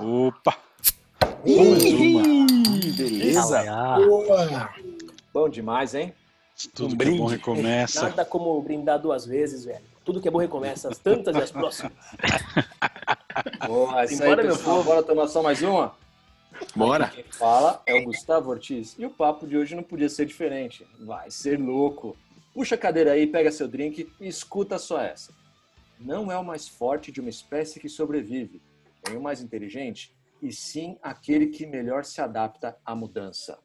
Opa! Ih, beleza? Boa. Bom demais, hein? Tudo Um que é bom recomeça. Nada como brindar duas vezes, velho. Tudo que é bom recomeça, as tantas e as próximas. Boa, é isso aí, Simbora, meu povo. Bora tomar só mais uma? Bora. Quem fala é o Gustavo Ortiz. E o papo de hoje não podia ser diferente. Vai ser louco. Puxa a cadeira aí, pega seu drink e escuta só essa. Não é o mais forte de uma espécie que sobrevive, nem o mais inteligente, e sim aquele que melhor se adapta à mudança.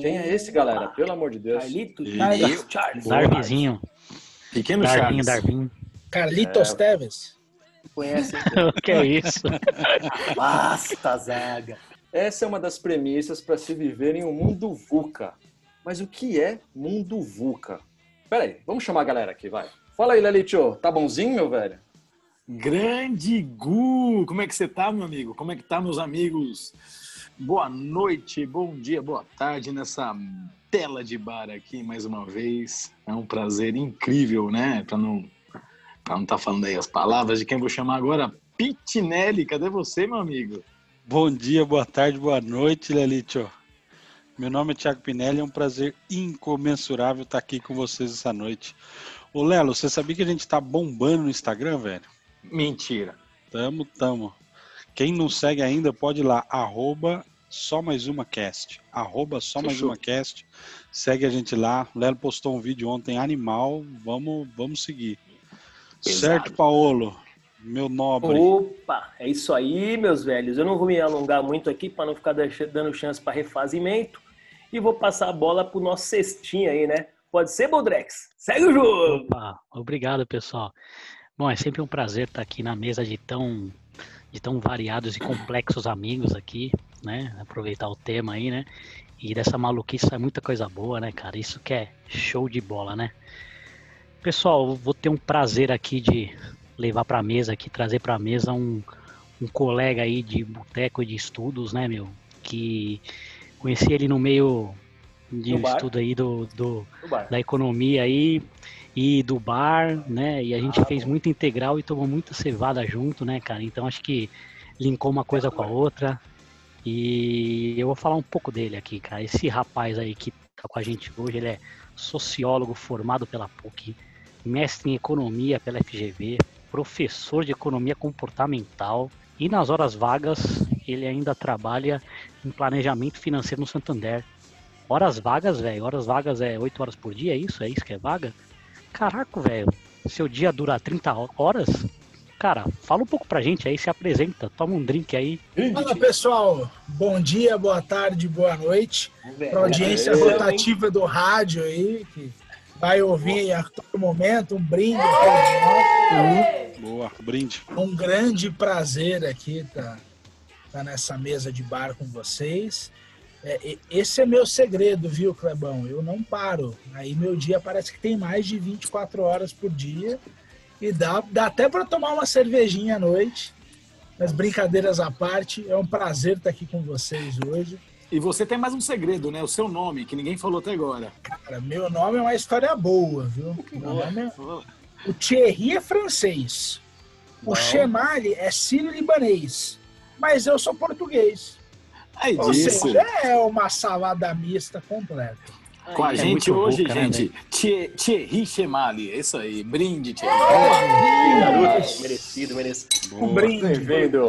Quem é esse, galera? Pelo amor de Deus. Carlito, Charles. Darvinzinho. Pequeno Darvinho, Charles. Darvinho. Carlitos É. Teves. Conhece? O que é isso? Basta, zaga. Essa é uma das premissas para se viver em um mundo VUCA. Mas o que é mundo VUCA? Peraí, vamos chamar a galera aqui, vai. Fala aí, Lelitio. Tá bonzinho, meu velho? Grande Gu! Como é que você tá, meu amigo? Como é que tá, meus amigos? Boa noite, bom dia, boa tarde nessa tela de bar aqui mais uma vez. É um prazer incrível, né? Pra não pra não tá falando aí as palavras de quem vou chamar agora. Pitinelli, cadê você, meu amigo? Bom dia, boa tarde, boa noite, Lelitio. Meu nome é Thiago Pinelli, é um prazer incomensurável estar aqui com vocês essa noite. Ô Lelo, você sabia que a gente tá bombando no Instagram, velho? Mentira. Tamo, tamo. Quem não segue ainda pode ir lá, arroba só mais uma cast. Arroba só mais uma cast. Segue a gente lá. O Lelo postou um vídeo ontem animal. Vamos, vamos seguir. Pesado. Certo, Paolo? Meu nobre. Opa, é isso aí, meus velhos. Eu não vou me alongar muito aqui para não ficar dando chance para refazimento. E vou passar a bola pro nosso cestinho aí, né? Pode ser, Boldrex? Segue o jogo! Opa, obrigado, pessoal. Bom, é sempre um prazer estar aqui na mesa de tão, de tão variados e complexos amigos aqui, né? Aproveitar o tema aí, né? E dessa maluquice sai muita coisa boa, né, cara? Isso que é show de bola, né? Pessoal, vou ter um prazer aqui de levar para a mesa aqui, trazer para a mesa um, um colega aí de boteco e de estudos, né, meu? Que conheci ele no meio de No bar? estudo aí do, do, bar. da economia aí e do bar, né? E a gente Ah, fez bom. muita integral e tomou muita cevada junto, né, cara? Então acho que linkou uma coisa com a outra. E eu vou falar um pouco dele aqui, cara. Esse rapaz aí que tá com a gente hoje, ele é sociólogo formado pela PUC, mestre em economia pela FGV, professor de economia comportamental e nas horas vagas ele ainda trabalha em planejamento financeiro no Santander. Horas vagas, velho. Horas vagas é 8 horas por dia, é isso? É isso que é vaga? Caraca, velho. Seu dia dura 30 ho- horas? Cara, fala um pouco pra gente aí, se apresenta, toma um drink aí. Fala, pessoal. Bom dia, boa tarde, boa noite. Para a audiência rotativa do rádio aí, que vai ouvir a todo momento um brinde. nós. Boa, brinde. Um grande prazer aqui estar nessa mesa de bar com vocês. É, esse é meu segredo, viu, Clebão? Eu não paro. Aí meu dia parece que tem mais de 24 horas por dia. E dá, dá até para tomar uma cervejinha à noite. Mas brincadeiras à parte, é um prazer estar aqui com vocês hoje. E você tem mais um segredo, né? O seu nome, que ninguém falou até agora. Cara, meu nome é uma história boa, viu? Meu nome é... O Thierry é francês. O Bom. Chemali é sírio-libanês. Mas eu sou português. Aí Ou disso. seja, é uma salada mista completa. Com a É gente hoje, boca, né, gente, Thie- Thierry Chemali. É isso aí. Brinde, Thierry. Garoto, merecido, merecido. Um brinde. Bem-vindo.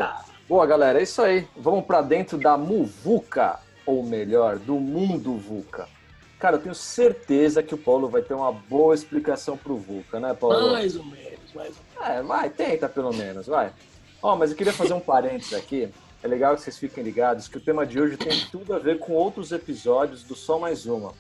Boa, galera, é isso aí. Vamos para dentro da Muvuca, ou melhor, do mundo VUCA. Cara, eu tenho certeza que o Paulo vai ter uma boa explicação pro VUCA, né, Paulo? Mais ou menos, mais ou menos. É, vai, tenta pelo menos, vai. Ó, mas eu queria fazer um parênteses aqui. É legal que vocês fiquem ligados que o tema de hoje tem tudo a ver com outros episódios do Só Mais Uma.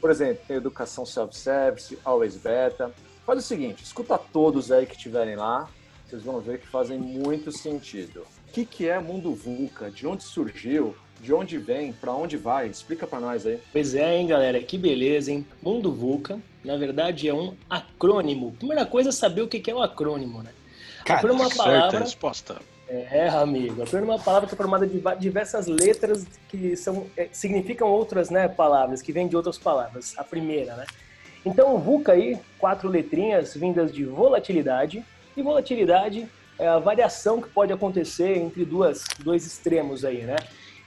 Por exemplo, tem Educação Self-Service, Always Beta. Faz o seguinte, escuta todos aí que estiverem lá, vocês vão ver que fazem muito sentido. O que, que é Mundo VUCA? De onde surgiu? De onde vem? Pra onde vai? Explica pra nós aí. Pois é, hein, galera? Que beleza, hein? Mundo VUCA, na verdade, é um acrônimo. Primeira coisa é saber o que é o acrônimo, né? Cara, acrônimo é uma Certa palavra. resposta. É, amigo. Acrônimo é uma palavra que é formada de diversas letras que são, é, significam outras né, palavras, que vêm de outras palavras. A primeira, né? Então, o VUCA aí, quatro letrinhas vindas de volatilidade. E volatilidade é a variação que pode acontecer entre duas, dois extremos aí, né?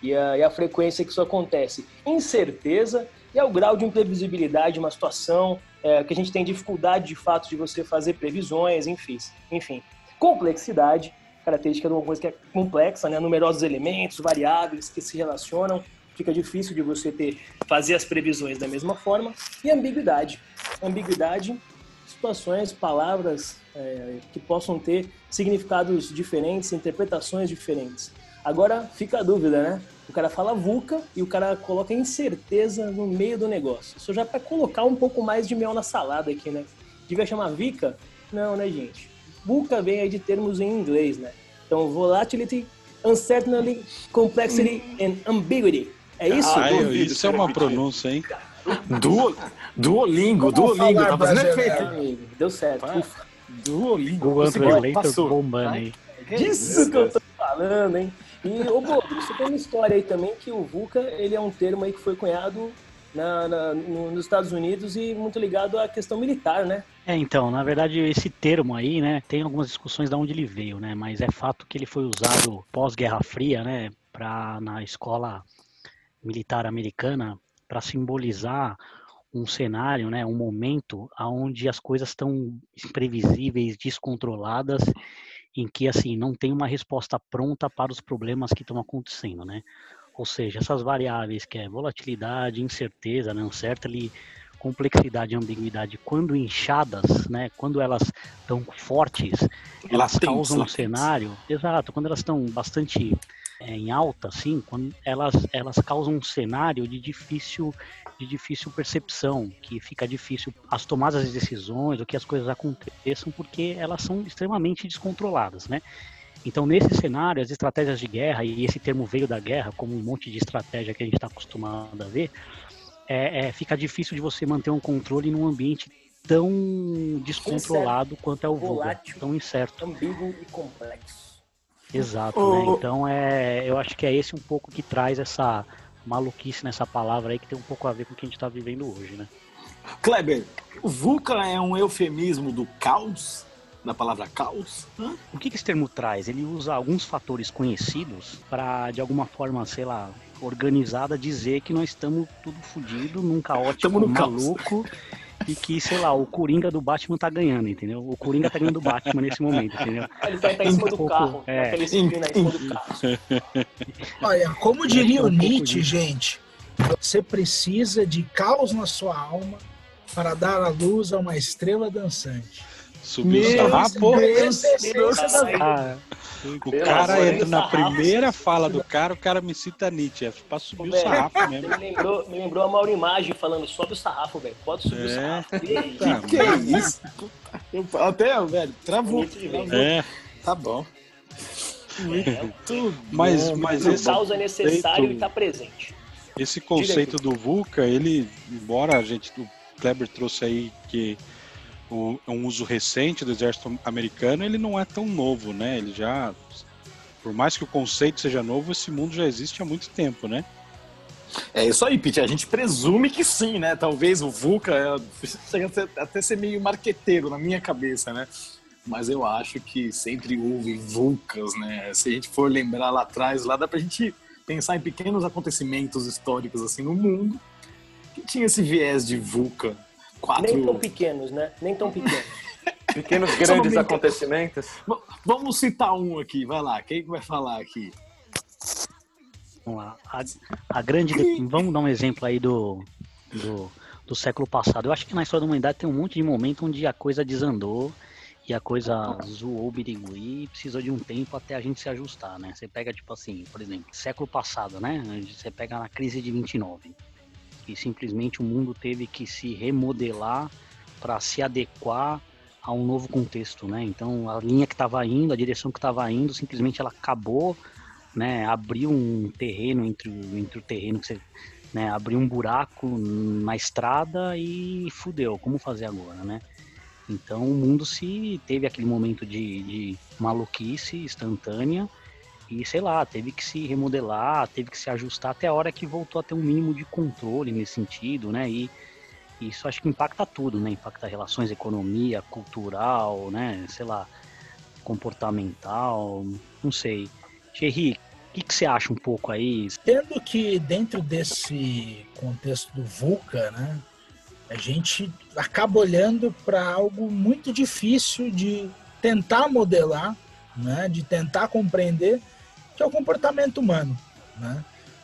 E a, e a frequência que isso acontece. Incerteza e ao grau de imprevisibilidade de uma situação, é, que a gente tem dificuldade de fato de você fazer previsões, enfim. enfim. Complexidade, característica de uma coisa que é complexa, né? numerosos elementos, variáveis que se relacionam, fica difícil de você ter fazer as previsões da mesma forma. E ambiguidade. Ambiguidade, situações, palavras é, que possam ter significados diferentes, interpretações diferentes. Agora fica a dúvida, né? O cara fala VUCA e o cara coloca incerteza no meio do negócio. Isso já é para colocar um pouco mais de mel na salada aqui, né? Devia chamar VICA? Não, né, gente? VUCA vem aí de termos em inglês, né? Então, volatility, uncertainty, complexity and ambiguity. É isso? Ah, eu, isso é uma pronúncia, hein? Duo, Duolingo, Duolingo, tá fazendo efeito. Deu certo. Ufa. Duolingo. Google Translator bombando aí. Disso que eu tô falando, hein? E, ô, Bobo, você tem uma história aí também que o VUCA, ele é um termo aí que foi cunhado na, na, no, nos Estados Unidos e muito ligado à questão militar, né? É, então, na verdade, esse termo aí, né, tem algumas discussões de onde ele veio, né, mas é fato que ele foi usado pós-Guerra Fria, né, pra, na escola militar americana, para simbolizar um cenário, né, um momento onde as coisas estão imprevisíveis, descontroladas em que assim não tem uma resposta pronta para os problemas que estão acontecendo, né? Ou seja, essas variáveis que é volatilidade, incerteza, certa ali complexidade e ambiguidade, quando inchadas, né, quando elas estão fortes, elas latentes, causam latentes. um cenário, exato, quando elas estão bastante é, em alta, assim, quando elas, elas causam um cenário de difícil de difícil percepção, que fica difícil as tomadas de decisões, o que as coisas aconteçam, porque elas são extremamente descontroladas, né? Então, nesse cenário, as estratégias de guerra, e esse termo veio da guerra, como um monte de estratégia que a gente está acostumado a ver, é, é, fica difícil de você manter um controle num ambiente tão descontrolado incerto, quanto é o volátil, tão incerto. Ambíguo e complexo. Exato, oh. né? Então, é, eu acho que é esse um pouco que traz essa maluquice nessa palavra aí que tem um pouco a ver com o que a gente está vivendo hoje, né? Kleber, o VUCA é um eufemismo do caos? Da palavra caos? Hã? O que, que esse termo traz? Ele usa alguns fatores conhecidos para, de alguma forma, sei lá, organizada, dizer que nós estamos tudo fodido, num caótico maluco. Caos e que, sei lá, o Coringa do Batman tá ganhando, entendeu? O Coringa tá ganhando do Batman nesse momento, entendeu? Ele tá, tá em cima do pouco, carro, é. aquele em cima do carro. Olha, como diria o Nietzsche, gente, você precisa de caos na sua alma para dar a luz a uma estrela dançante. Subiu o sarrafo. O cara entra na primeira fala do cara, o cara me cita Nietzsche. É pra subir o sarrafo mesmo. Me lembrou, me lembrou a Mauro Imagem falando: sobe o sarrafo, velho. Pode subir é. o sarrafo. Que, que é isso? Eu, até, velho, travou. travou. É. Tá bom. Muito mas, bom. mas esse causa necessário e tá presente. Esse conceito do VUCA, ele, embora a gente, o Kleber trouxe aí que o, um uso recente do exército americano, ele não é tão novo, né? Ele já, por mais que o conceito seja novo, esse mundo já existe há muito tempo, né? É isso aí, Pete. A gente presume que sim, né? Talvez o VUCA é, até ser meio marqueteiro na minha cabeça, né? Mas eu acho que sempre houve VUCAs, né? Se a gente for lembrar lá atrás, lá dá pra gente pensar em pequenos acontecimentos históricos assim no mundo que tinha esse viés de VUCA quatro. Nem tão pequenos, né? Nem tão pequenos. Pequenos grandes acontecimentos. Vamos citar um aqui, vai lá. Quem vai falar aqui? Vamos lá. A, a grande. Vamos dar um exemplo aí do, do, do, século passado. Eu acho que na história da humanidade tem um monte de momento onde a coisa desandou e a coisa zoou o birigui e precisou de um tempo até a gente se ajustar, né? Você pega, tipo assim, por exemplo, século passado, né? Você pega na crise de 29 que simplesmente o mundo teve que se remodelar para se adequar a um novo contexto, né? Então a linha que estava indo, a direção que estava indo, simplesmente ela acabou, né? Abriu um terreno entre, entre o terreno que você, né? Abriu um buraco na estrada e fudeu. Como fazer agora, né? Então o mundo se teve aquele momento de, de maluquice instantânea e sei lá, teve que se remodelar, teve que se ajustar até a hora que voltou a ter um mínimo de controle nesse sentido, né? E isso acho que impacta tudo, né? Impacta relações, economia, cultural, né? Sei lá. comportamental, não sei. Thierry, o que, que você acha um pouco aí? Tendo que dentro desse contexto do VUCA, né, a gente acaba olhando para algo muito difícil de tentar modelar, né, de tentar compreender, que é o comportamento humano. Né?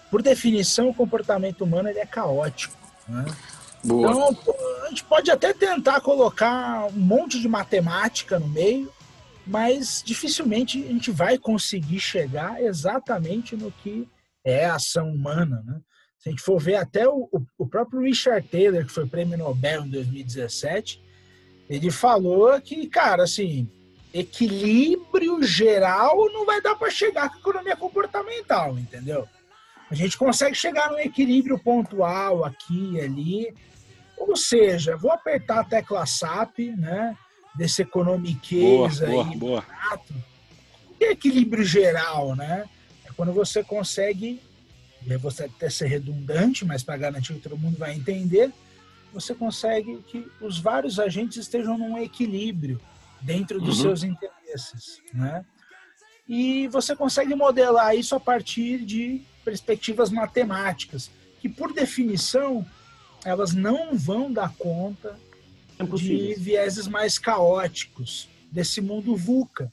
Por definição, o comportamento humano ele é caótico. Né? Então, a gente pode até tentar colocar um monte de matemática no meio, mas dificilmente a gente vai conseguir chegar exatamente no que é a ação humana. Né? Se a gente for ver até o, o próprio Richard Taylor, que foi prêmio Nobel em 2017, ele falou que, cara, assim, equilíbrio geral não vai dar para chegar com a economia comportamental, entendeu? A gente consegue chegar num equilíbrio pontual aqui e ali, ou seja, vou apertar a tecla SAP, né? Desse economiquez aí, boa, boa. Barato, e equilíbrio geral, né? É quando você consegue você até ser redundante, mas para garantir que todo mundo vai entender, você consegue que os vários agentes estejam num equilíbrio dentro dos uhum. seus interesses, né? E você consegue modelar isso a partir de perspectivas matemáticas, que por definição elas não vão dar conta é de vieses mais caóticos desse mundo VUCA.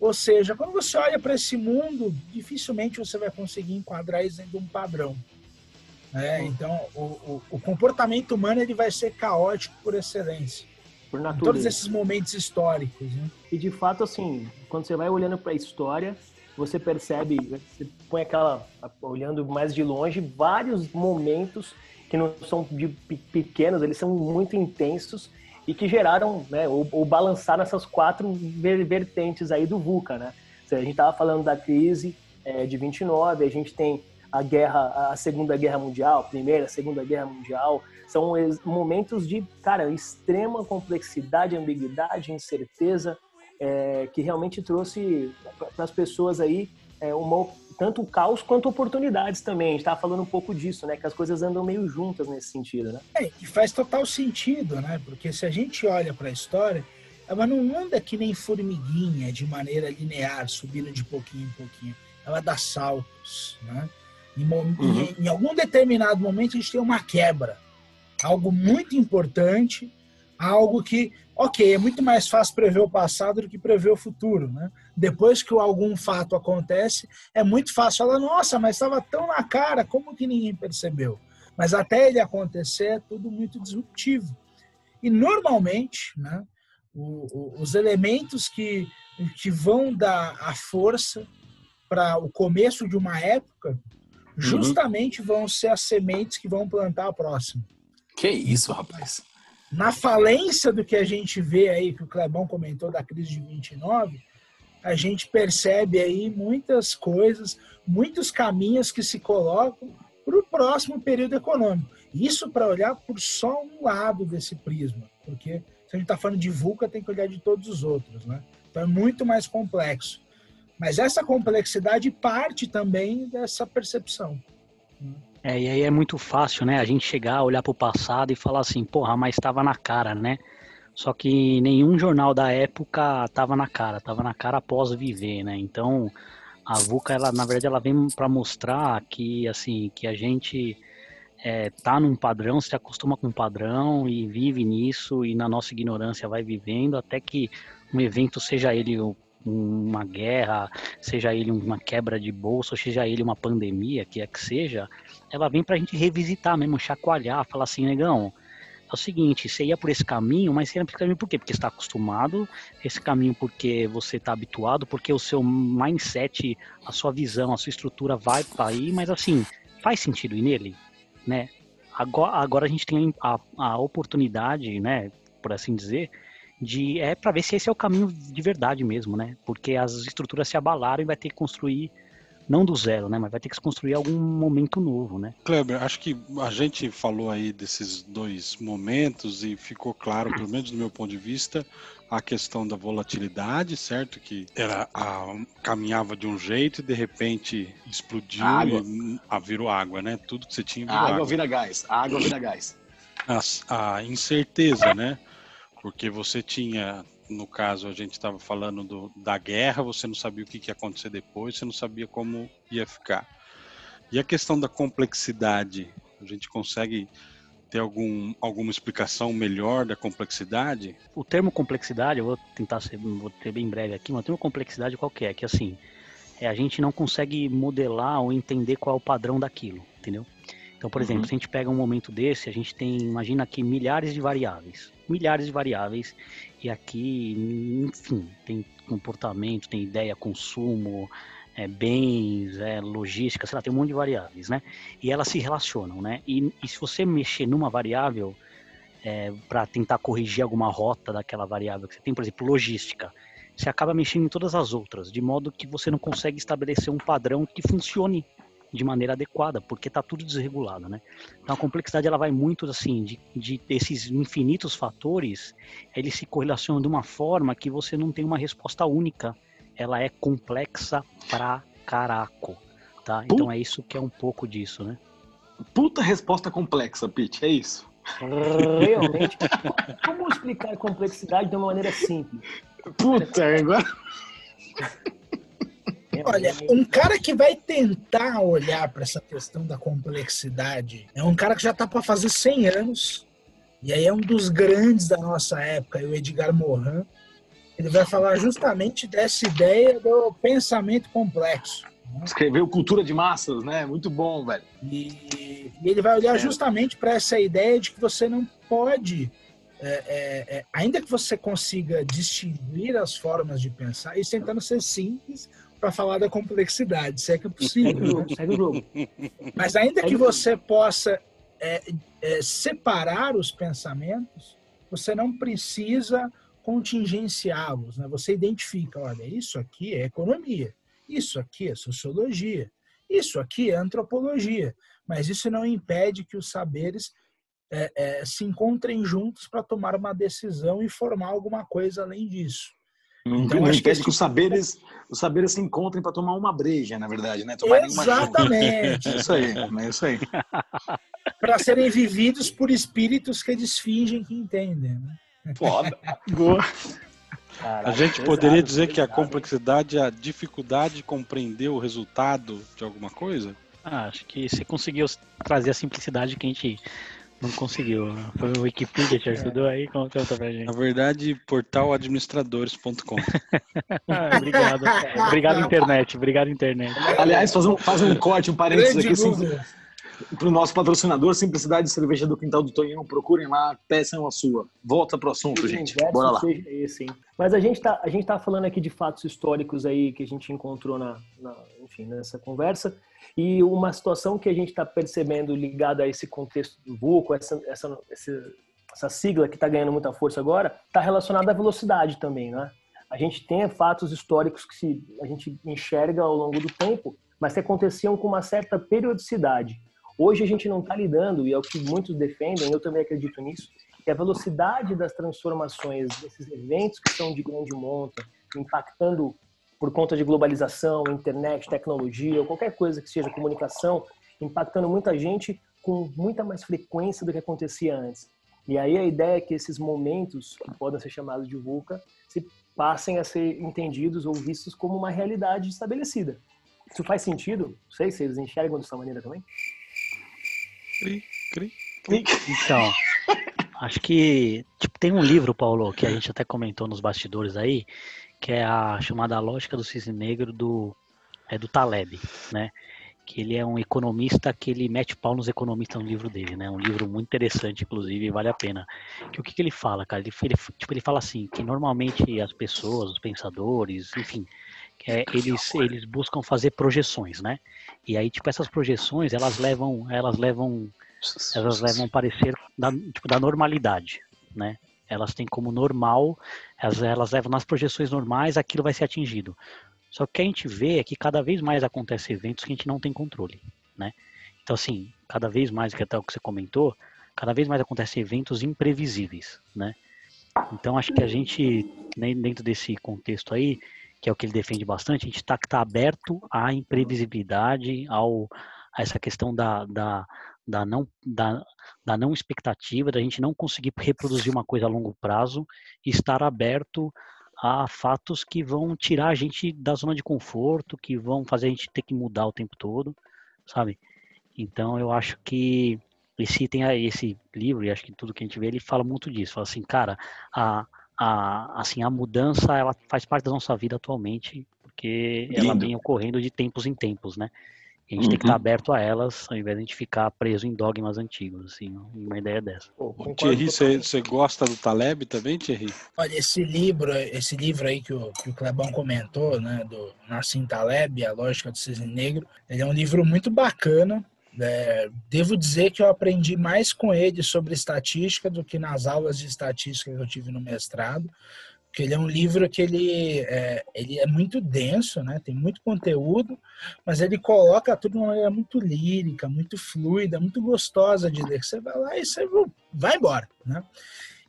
Ou seja, quando você olha para esse mundo, dificilmente você vai conseguir enquadrar isso dentro de um padrão. Né? Então, o, o, o, comportamento humano ele vai ser caótico por excelência. Por natureza. Em todos esses momentos históricos. Né? E de fato, assim, quando você vai olhando para a história, você percebe, você põe aquela, olhando mais de longe, vários momentos que não são de pequenos, eles são muito intensos e que geraram, né, ou, ou balançaram essas quatro vertentes aí do VUCA, né? A gente estava falando da crise é, de 29, a gente tem a guerra, a Segunda Guerra Mundial, Primeira, Segunda Guerra Mundial, são momentos de, cara, extrema complexidade, ambiguidade, incerteza, é, que realmente trouxe para as pessoas aí é, uma, tanto caos quanto oportunidades também. A gente estava falando um pouco disso, né? Que as coisas andam meio juntas nesse sentido, né? É, e faz total sentido, né? Porque se a gente olha para a história, ela não anda que nem formiguinha de maneira linear, subindo de pouquinho em pouquinho. Ela dá saltos, né? Em, uhum. em, em algum determinado momento a gente tem uma quebra, algo muito importante, algo que ok, é muito mais fácil prever o passado do que prever o futuro, né? Depois que algum fato acontece, é muito fácil falar, nossa, mas estava tão na cara, como que ninguém percebeu? Mas até ele acontecer é tudo muito disruptivo. E normalmente, né, o, o, os elementos que, que vão dar a força para o começo de uma época. Justamente uhum. vão ser as sementes que vão plantar a próxima. Que isso, rapaz na falência do que a gente vê aí, que o Clebão comentou da crise de 29, a gente percebe aí muitas coisas, muitos caminhos que se colocam para o próximo período econômico. Isso para olhar por só um lado desse prisma, porque se a gente está falando de VUCA, tem que olhar de todos os outros, né? Então é muito mais complexo. Mas essa complexidade parte também dessa percepção. É, e aí é muito fácil, né? A gente chegar, olhar para o passado e falar assim, porra, mas estava na cara, né? Só que nenhum jornal da época estava na cara, estava na cara após viver, né? Então, a VUCA, ela, na verdade, ela vem para mostrar que, assim, que a gente é, tá num padrão, se acostuma com um padrão e vive nisso e na nossa ignorância vai vivendo até que um evento, seja ele uma guerra, seja ele uma quebra de bolsa, seja ele uma pandemia, que é que seja, ela vem pra gente revisitar mesmo, chacoalhar, falar assim, negão, é o seguinte, você ia por esse caminho, mas você ia por esse caminho por quê? Porque está acostumado, esse caminho porque você está habituado, porque o seu mindset, a sua visão, a sua estrutura vai para aí, mas assim, faz sentido ir nele, né? Agora, agora a gente tem a, a oportunidade, né, por assim dizer, de é para ver se esse é o caminho de verdade mesmo, né? Porque as estruturas se abalaram e vai ter que construir não do zero, né? Mas vai ter que se construir algum momento novo, né? Kleber, acho que a gente falou aí desses dois momentos e ficou claro, pelo menos do meu ponto de vista, a questão da volatilidade, certo? Que era a, caminhava de um jeito e de repente explodiu água. e a, virou água, né? Tudo que você tinha virou a água. água vira gás, a água vira gás. A, a incerteza, né? Porque você tinha no caso a gente estava falando do, da guerra, você não sabia o que, que ia acontecer depois, você não sabia como ia ficar. E a questão da complexidade, a gente consegue ter algum, alguma explicação melhor da complexidade? O termo complexidade, eu vou tentar ser, vou ter bem breve aqui, mas o termo complexidade qual que é? Que assim, é, a gente não consegue modelar ou entender qual é o padrão daquilo, entendeu? Então, por uhum. exemplo, se a gente pega um momento desse, a gente tem, imagina aqui, milhares de variáveis. Milhares de variáveis. E aqui, enfim, tem comportamento, tem ideia, consumo, é, bens, é, logística, sei lá, tem um monte de variáveis, né? E elas se relacionam, né? E, e se você mexer numa variável é, para tentar corrigir alguma rota daquela variável que você tem, por exemplo, logística, você acaba mexendo em todas as outras, de modo que você não consegue estabelecer um padrão que funcione de maneira adequada, porque está tudo desregulado, né? Então a complexidade ela vai muito assim de, de esses infinitos fatores, eles se correlacionam de uma forma que você não tem uma resposta única. Ela é complexa pra caraco, tá? Então é isso que é um pouco disso, né? Puta resposta complexa, Pete, é isso. Realmente. Como explicar a complexidade de uma maneira simples? Puta, agora. Olha, um cara que vai tentar olhar para essa questão da complexidade é um cara que já está para fazer 100 anos, e aí é um dos grandes da nossa época, o Edgar Morin. Ele vai falar justamente dessa ideia do pensamento complexo. Né? Escreveu Cultura de Massas, né? Muito bom, velho. E, e ele vai olhar é. justamente para essa ideia de que você não pode é, é, é, ainda que você consiga distinguir as formas de pensar, isso tentando ser simples para falar da complexidade, se é que é possível. Segue o jogo. Mas ainda que você possa é, é, separar os pensamentos, você não precisa contingenciá-los. Né? Você identifica, olha, isso aqui é economia, isso aqui é sociologia, isso aqui é antropologia. Mas isso não impede que os saberes é, é, se encontrem juntos para tomar uma decisão e formar alguma coisa além disso. Não, então, não impede que, que, os saberes os saberes se encontrem para tomar uma breja, na verdade, né? Tomar Exatamente. É isso aí, é isso aí. para serem vividos por espíritos que eles fingem que entendem. Né? Foda. Caraca, a gente poderia dizer que a complexidade é a dificuldade de compreender o resultado de alguma coisa? Ah, acho que você conseguiu trazer a simplicidade que a gente não conseguiu. Foi o Wikipedia te ajudou aí? Conta pra gente. Na verdade, portaladministradores.com. ah, obrigado. obrigado, internet. Obrigado, internet. Aliás, faz um, faz um corte, um parênteses aqui. Assim, para o nosso patrocinador, Simplicidade de Cerveja do Quintal do Tonhão, procurem lá, peçam a sua. Volta para o assunto, gente. Bora lá. Esse, Mas a gente está tá falando aqui de fatos históricos aí que a gente encontrou na, na enfim, nessa conversa. E uma situação que a gente está percebendo ligada a esse contexto do VUCO, essa, essa, essa sigla que está ganhando muita força agora, está relacionada à velocidade também, né? A gente tem fatos históricos que se, a gente enxerga ao longo do tempo, mas que aconteciam com uma certa periodicidade. Hoje a gente não está lidando, e é o que muitos defendem, eu também acredito nisso, que a velocidade das transformações desses eventos que são de grande monta, impactando por conta de globalização, internet, tecnologia, qualquer coisa que seja comunicação, impactando muita gente com muita mais frequência do que acontecia antes. E aí a ideia é que esses momentos, que podem ser chamados de VUCA, se passem a ser entendidos ou vistos como uma realidade estabelecida. Isso faz sentido? Não sei se vocês enxergam dessa maneira também. Cri, cri, cri. Então, acho que tipo, tem um livro, Paulo, que a gente até comentou nos bastidores aí, que é a chamada lógica do cisne negro do é do Taleb, né? Que ele é um economista que ele mete pau nos economistas no livro dele, né? Um livro muito interessante, inclusive, vale a pena. Que o que, que ele fala, cara? Ele, ele, tipo, ele fala assim que normalmente as pessoas, os pensadores, enfim, é, eles eles buscam fazer projeções, né? E aí tipo essas projeções elas levam elas levam elas levam parecer da, tipo, da normalidade, né? Elas têm como normal, elas, elas levam nas projeções normais, aquilo vai ser atingido. Só que o que a gente vê é que cada vez mais acontecem eventos que a gente não tem controle, né? Então, assim, cada vez mais, que até o que você comentou, cada vez mais acontecem eventos imprevisíveis, né? Então, acho que a gente, dentro desse contexto aí, que é o que ele defende bastante, a gente está tá aberto à imprevisibilidade, ao, a essa questão da, da, da não, da, da não expectativa, da gente não conseguir reproduzir uma coisa a longo prazo e estar aberto a fatos que vão tirar a gente da zona de conforto, que vão fazer a gente ter que mudar o tempo todo, sabe? Então eu acho que esse item, esse livro, e acho que tudo que a gente vê, ele fala muito disso. Fala assim, cara, a, a, assim, a mudança, ela faz parte da nossa vida atualmente, porque Lindo. ela vem ocorrendo de tempos em tempos, né? E a gente uhum. tem que estar uhum. aberto a elas, ao invés de a gente ficar preso em dogmas antigos, assim, uma ideia dessa. Pô, Thierry, você gosta do Taleb também, Thierry? Olha, esse livro, esse livro aí que o, que o Clebão comentou, né, do Nassim Taleb, A Lógica do Cisne Negro, ele é um livro muito bacana, é, devo dizer que eu aprendi mais com ele sobre estatística do que nas aulas de estatística que eu tive no mestrado, porque ele é um livro que ele é, ele é muito denso, né? tem muito conteúdo, mas ele coloca tudo de uma maneira muito lírica, muito fluida, muito gostosa de ler. Você vai lá e você vai embora. Né?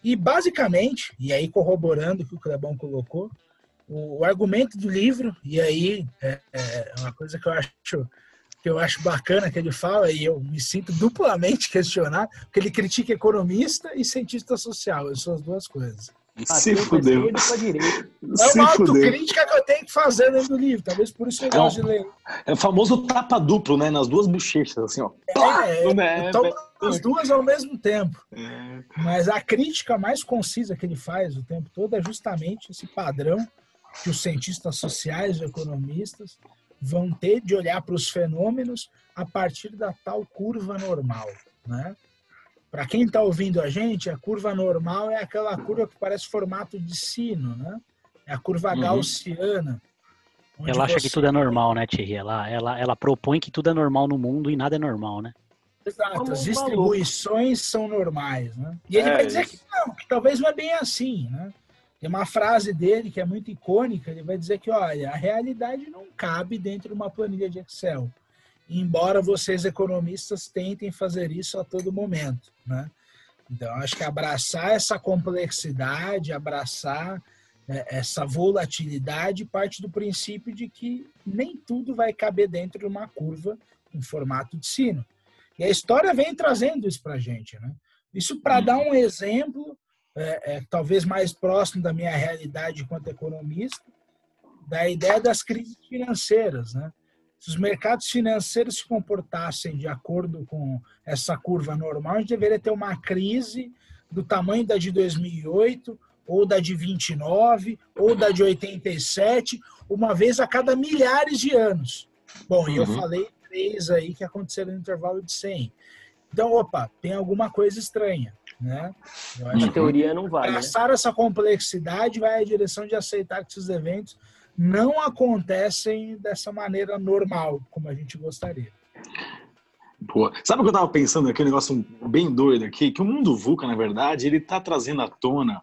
E basicamente, e aí corroborando o que o Clebão colocou, o, o argumento do livro, e aí é, é uma coisa que eu acho que eu acho bacana que ele fala, e eu me sinto duplamente questionado, porque ele critica economista e cientista social, são as duas coisas. Se fudeu. É uma autocrítica que eu tenho que fazer dentro do livro, talvez por isso eu é gosto de ler. É o famoso tapa duplo, né? Nas duas bochechas, assim, ó. É, né? as duas ao mesmo tempo. É. Mas a crítica mais concisa que ele faz o tempo todo é justamente esse padrão que os cientistas sociais, os economistas, vão ter de olhar para os fenômenos a partir da tal curva normal, né? Para quem está ouvindo a gente, a curva normal é aquela curva que parece formato de sino, né? É a curva uhum. gaussiana. Ela acha que tudo é normal, né, Thierry? Ela, ela, ela propõe que tudo é normal no mundo e nada é normal, né? Exato, as distribuições são normais, né? E ele é, vai dizer que não, que talvez não é bem assim, né? Tem uma frase dele que é muito icônica, ele vai dizer que, olha, a realidade não cabe dentro de uma planilha de Excel, embora vocês economistas tentem fazer isso a todo momento, né? Então, acho que abraçar essa complexidade, abraçar é, essa volatilidade parte do princípio de que nem tudo vai caber dentro de uma curva em formato de sino. E a história vem trazendo isso para a gente, né? Isso para dar um exemplo é, é, talvez mais próximo da minha realidade enquanto economista, da ideia das crises financeiras. Né? Se os mercados financeiros se comportassem de acordo com essa curva normal, a gente deveria ter uma crise do tamanho da de 2008, ou da de 29, ou da de 87, uma vez a cada milhares de anos. Bom, e eu uhum. falei três aí que aconteceram no intervalo de 100. Então, opa, tem alguma coisa estranha. Né? Na teoria não vai. Passar né? essa complexidade vai à direção de aceitar que esses eventos não acontecem dessa maneira normal, como a gente gostaria. Sabe o que eu tava pensando aqui, um negócio bem doido aqui? Que o mundo VUCA, na verdade, ele tá trazendo à tona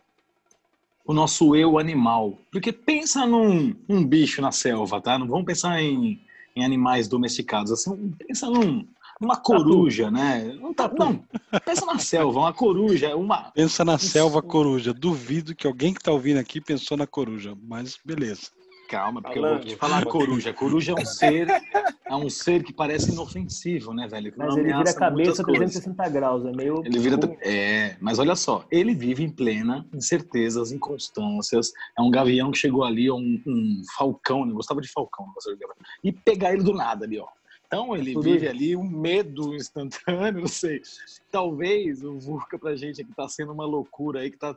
o nosso eu animal. Porque pensa num um bicho na selva, tá? Não vamos pensar em, em animais domesticados. Assim, pensa num, uma coruja, né? Não, tá, não, pensa na selva, uma coruja, uma. Pensa na selva coruja. Duvido que alguém que tá ouvindo aqui pensou na coruja, mas beleza. Calma, porque Falando, eu vou te falar coruja. Coruja é um ser, é um ser que parece inofensivo, né, velho? Que mas ele vira a cabeça 360 graus, é meio. Ele vira. É, mas olha só, ele vive em plena incertezas, inconstâncias. É um gavião que chegou ali, um, um falcão, né? Eu gostava de falcão, e pegar ele do nada ali, ó. Então ele vive ali um medo instantâneo, não sei. Talvez o Vulca pra gente aqui tá sendo uma loucura aí que tá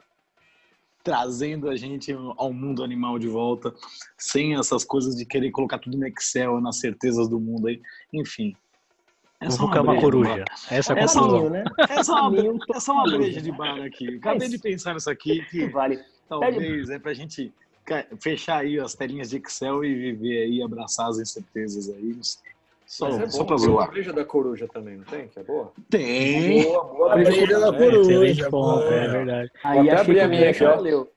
trazendo a gente ao mundo animal de volta, sem essas coisas de querer colocar tudo no Excel, nas certezas do mundo aí. Enfim. Essa o Vulca é uma, breja, coruja. Essa é a conclusão. Né? Essa, é uma, essa é uma breja de bar aqui. Acabei de pensar nisso aqui que vale. talvez é pra gente fechar aí as telinhas de Excel e viver aí, abraçar as incertezas aí. Só, é só pra zoar. Tem a breja da coruja também, não tem? Que é boa? Tem. Boa, boa. A breja da coruja. É, bom, é verdade. Aí abri a minha aqui, valeu.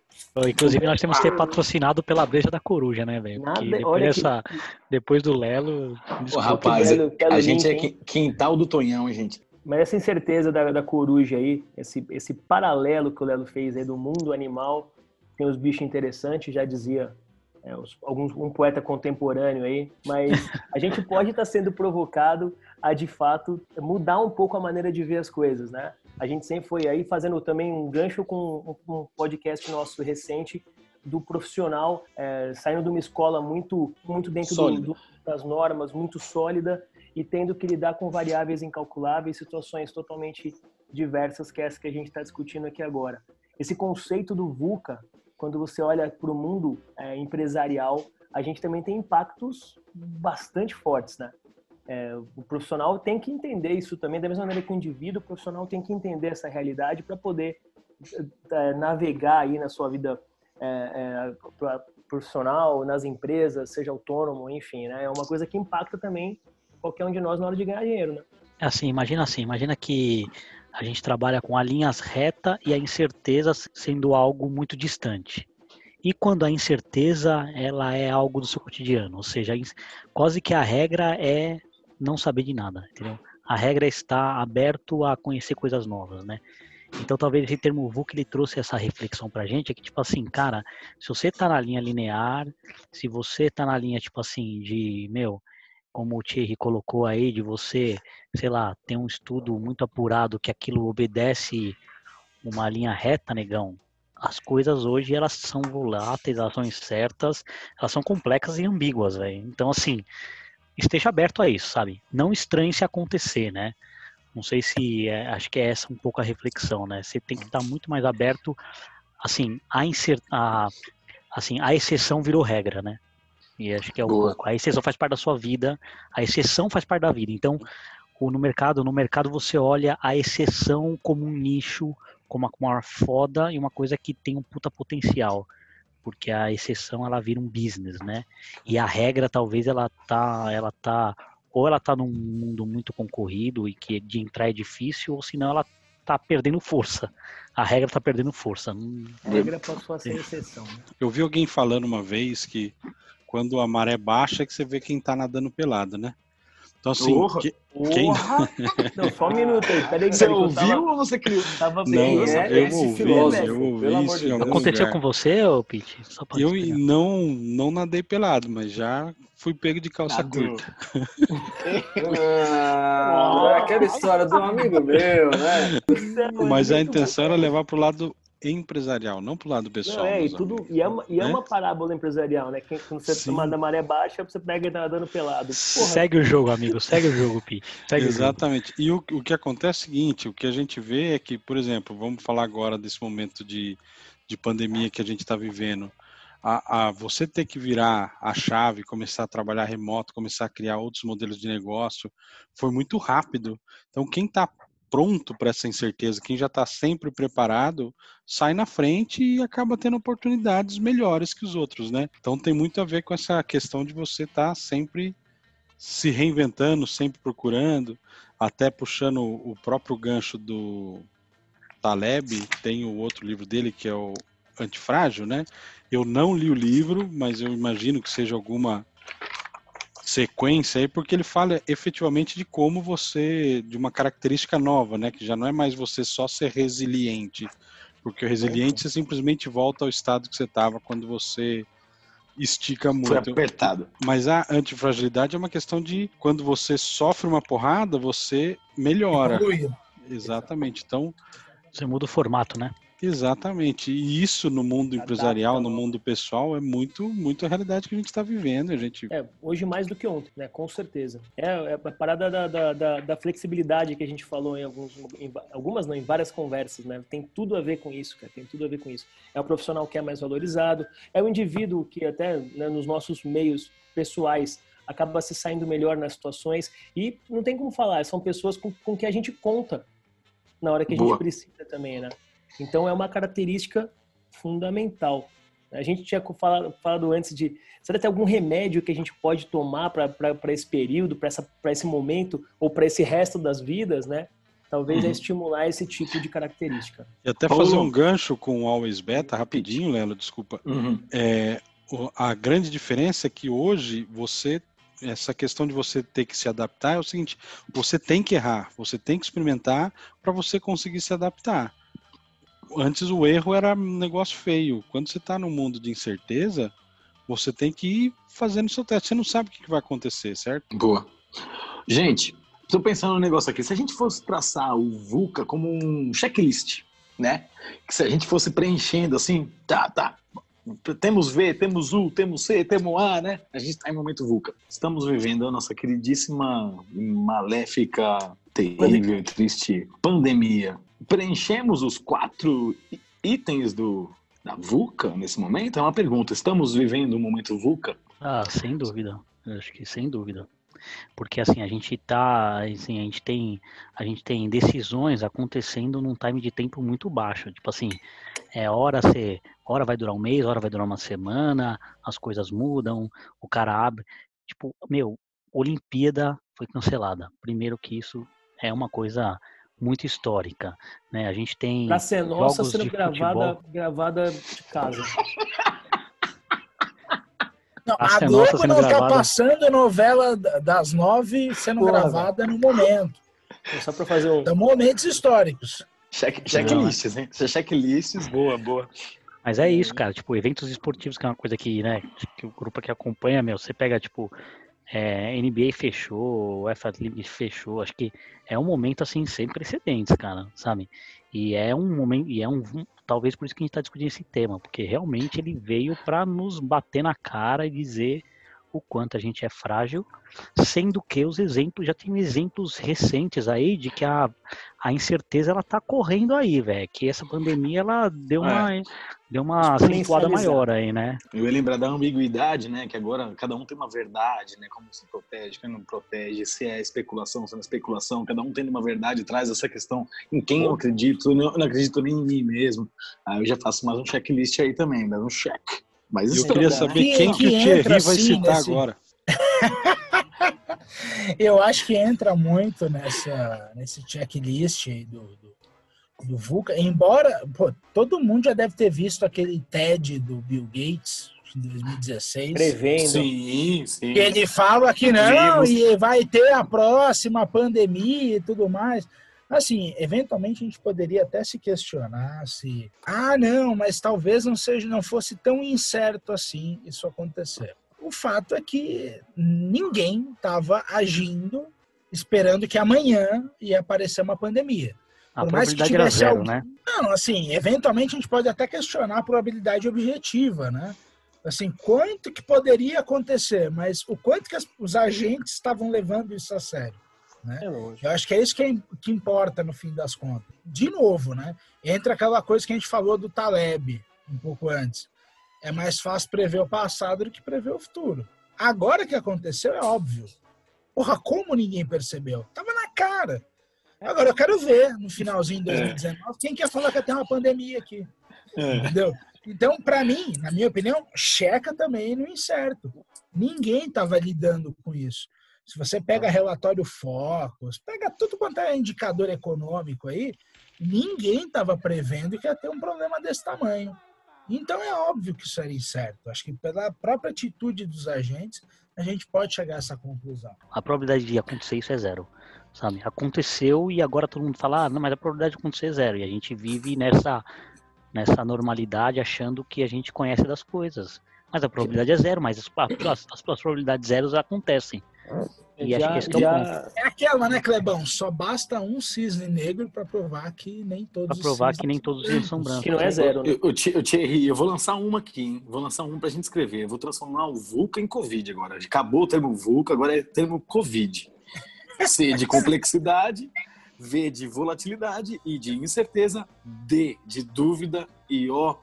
Inclusive, nós temos que ser patrocinado pela breja da coruja, né, velho? Porque depois, dessa, que... depois do Lelo. Pô, rapaz, a gente é quintal do Tonhão, gente. Mas essa incerteza da, da coruja aí, esse, esse paralelo que o Lelo fez aí do mundo animal, tem os bichos interessantes, já dizia é, algum, um poeta contemporâneo aí, mas a gente pode estar tá sendo provocado a, de fato, mudar um pouco a maneira de ver as coisas, né? A gente sempre foi aí fazendo também um gancho com um podcast nosso recente do profissional é, saindo de uma escola muito, muito dentro do, do, das normas, muito sólida e tendo que lidar com variáveis incalculáveis, situações totalmente diversas que é essa que a gente está discutindo aqui agora. Esse conceito do VUCA, quando você olha para o mundo é, empresarial, a gente também tem impactos bastante fortes, né? É, o profissional tem que entender isso também, da mesma maneira que o indivíduo, o profissional tem que entender essa realidade para poder é, navegar aí na sua vida é, é profissional, nas empresas, seja autônomo, enfim, né? É uma coisa que impacta também qualquer um de nós na hora de ganhar dinheiro, né? Assim, imagina assim, imagina que a gente trabalha com a linhas reta e a incerteza sendo algo muito distante. E quando a incerteza ela é algo do seu cotidiano, ou seja, quase que a regra é não saber de nada, entendeu? A regra é está aberto a conhecer coisas novas, né? Então talvez esse termo VUC ele trouxe essa reflexão pra gente, é que tipo assim, cara, se você tá na linha linear, se você tá na linha tipo assim de, meu, como o Thierry colocou aí, de você, sei lá, ter um estudo muito apurado que aquilo obedece uma linha reta, negão. As coisas hoje elas são voláteis, elas são incertas, elas são complexas e ambíguas, velho. Então assim, esteja aberto a isso, sabe? Não estranhe se acontecer, né? Não sei se é, acho que é essa um pouco a reflexão, né? Você tem que estar muito mais aberto, assim, a, assim, a exceção virou regra, né? E acho que é um Boa. pouco. A exceção faz parte da sua vida, a exceção faz parte da vida. Então, no mercado, no mercado você olha a exceção como um nicho, como uma foda e uma coisa que tem um puta potencial, porque a exceção ela vira um business, né? E a regra talvez ela tá, ela tá ou ela tá num mundo muito concorrido e que de entrar é difícil, ou senão ela tá perdendo força. A regra tá perdendo força. A regra passou a ser exceção. Né? Eu vi alguém falando uma vez que quando a maré baixa é que você vê quem tá nadando pelado, né? Então, assim. Que, quem... Não, só um minuto aí. Peraí, você ouviu tava... ou você criou? Tava bem, não, é, eu, ouvi, filósofo, eu ouvi isso de Aconteceu lugar. com você, ô Pete? Eu não, não nadei pelado, mas já fui pego de calça curta. ah, aquela história do amigo meu, né? Mas a intenção era levar pro lado empresarial, não pro lado pessoal. Não, é, e, tudo, e, é uma, e é, uma parábola empresarial, né? Que, quando você Sim. manda maré baixa, você pega e tá dando pelado. Porra. Segue o jogo, amigo. Segue o jogo, Pi. Segue Exatamente. O jogo. E o, o que acontece é o seguinte, o que a gente vê é que, por exemplo, vamos falar agora desse momento de, de pandemia que a gente está vivendo. A, a, você ter que virar a chave, começar a trabalhar remoto, começar a criar outros modelos de negócio, foi muito rápido. Então, quem está pronto para essa incerteza, quem já está sempre preparado, sai na frente e acaba tendo oportunidades melhores que os outros, né? Então tem muito a ver com essa questão de você estar tá sempre se reinventando, sempre procurando, até puxando o próprio gancho do Taleb, tem o outro livro dele que é o Antifrágil, né? Eu não li o livro, mas eu imagino que seja alguma sequência aí, porque ele fala efetivamente de como você, de uma característica nova, né? Que já não é mais você só ser resiliente, porque o resiliente você simplesmente volta ao estado que você estava quando você estica muito. Foi apertado. Mas a antifragilidade é uma questão de quando você sofre uma porrada, você melhora. Exatamente. Então. Você muda o formato, né? Exatamente. E isso no mundo empresarial, no mundo pessoal, é muito, muito a realidade que a gente está vivendo. A gente... É, hoje mais do que ontem, né? Com certeza. É, é a parada da, da, da, da, flexibilidade que a gente falou em, alguns, em algumas, não, em várias conversas, né? Tem tudo a ver com isso, cara. Tem tudo a ver com isso. É o profissional que é mais valorizado, é o indivíduo que até né, nos nossos meios pessoais acaba se saindo melhor nas situações e não tem como falar, são pessoas com, com que a gente conta na hora que a Boa. gente precisa também, né? Então é uma característica fundamental. A gente tinha falado, falado antes de. Será que tem algum remédio que a gente pode tomar para esse período, para esse momento, ou para esse resto das vidas, né? Talvez é uhum. é estimular esse tipo de característica. E até fazer um gancho com o Always Beta, rapidinho, Lelo, desculpa. Uhum. É, a grande diferença é que hoje você essa questão de você ter que se adaptar é o seguinte: você tem que errar, você tem que experimentar para você conseguir se adaptar antes o erro era um negócio feio. Quando você está no mundo de incerteza, você tem que ir fazendo seu teste. Você não sabe o que vai acontecer, certo? Boa. Gente, estou pensando no negócio aqui. Se a gente fosse traçar o VUCA como um checklist, né? Que se a gente fosse preenchendo assim, tá, tá. Temos V, temos U, temos C, temos A, né? A gente está em momento VUCA. Estamos vivendo a nossa queridíssima, maléfica, terrível e triste pandemia. Preenchemos os quatro itens do, da VUCA nesse momento? É uma pergunta. Estamos vivendo um momento VUCA? Ah, sem dúvida. Eu acho que sem dúvida porque assim a gente tá assim, a gente tem a gente tem decisões acontecendo num time de tempo muito baixo tipo assim é hora ser hora vai durar um mês hora vai durar uma semana as coisas mudam o cara abre tipo meu Olimpíada foi cancelada primeiro que isso é uma coisa muito histórica, né? A gente tem pra ser nossa sendo gravada gravada de casa. Não, a, a Globo não está passando novela das nove sendo Porra. gravada no momento. Só para fazer um... São momentos históricos. Check, checklists, checklists, boa, boa. Mas é isso, cara. Tipo, eventos esportivos, que é uma coisa que, né, que o grupo que acompanha, meu, você pega, tipo, é, NBA fechou, o F fechou. Acho que é um momento, assim, sem precedentes, cara, sabe? E é um momento, e é um, talvez por isso que a gente está discutindo esse tema, porque realmente ele veio para nos bater na cara e dizer o quanto a gente é frágil, sendo que os exemplos, já tem exemplos recentes aí de que a, a incerteza ela tá correndo aí, velho, que essa pandemia ela deu uma, é. deu uma acentuada maior aí, né? Eu ia lembrar da ambiguidade, né, que agora cada um tem uma verdade, né, como se protege, quem não protege, se é especulação, se não é especulação, cada um tem uma verdade, traz essa questão em quem eu acredito, eu não, acredito nem em mim mesmo. Aí eu já faço mais um checklist aí também, mais um check. Mas eu queria saber que, quem que, que o Thierry vai assim, citar nesse... agora. eu acho que entra muito nessa, nesse checklist do, do, do VUCA, embora pô, todo mundo já deve ter visto aquele TED do Bill Gates em 2016. Prevendo. Sim, sim. Que ele fala que não, e vai ter a próxima pandemia e tudo mais. Assim, eventualmente a gente poderia até se questionar se, ah, não, mas talvez não seja, não fosse tão incerto assim isso acontecer. O fato é que ninguém estava agindo esperando que amanhã ia aparecer uma pandemia. A Por mais que tivesse zero, alguém... né? Não, assim, eventualmente a gente pode até questionar a probabilidade objetiva, né? Assim, quanto que poderia acontecer, mas o quanto que os agentes estavam levando isso a sério. Né? É Eu acho que é isso que, é, que importa no fim das contas. De novo, né? entra aquela coisa que a gente falou do Taleb um pouco antes. É mais fácil prever o passado do que prever o futuro. Agora que aconteceu, é óbvio. Porra, como ninguém percebeu? Tava na cara. Agora eu quero ver no finalzinho de 2019 é. quem quer falar que tem uma pandemia aqui. É. Entendeu? Então, para mim, na minha opinião, checa também no incerto. Ninguém estava lidando com isso. Se você pega relatório Focus, pega tudo quanto é indicador econômico aí, ninguém estava prevendo que ia ter um problema desse tamanho. Então é óbvio que isso era incerto. Acho que pela própria atitude dos agentes, a gente pode chegar a essa conclusão. A probabilidade de acontecer isso é zero. Sabe? Aconteceu e agora todo mundo fala, ah, não, mas a probabilidade de acontecer é zero. E a gente vive nessa, nessa normalidade achando que a gente conhece das coisas. Mas a probabilidade é zero, mas as, as, as probabilidades zeros acontecem. E já, acho que já... é, é aquela, né, Clebão? Só basta um cisne negro para provar que nem todos pra provar que nem todos eles são brancos. Que não é zero, né? Eu, eu, Thierry, eu vou lançar uma aqui, hein? Vou lançar um pra gente escrever. Eu vou transformar o VUCA em Covid agora. Acabou o termo VUCA, agora é termo Covid. C de complexidade, V de volatilidade e de incerteza, D de dúvida e O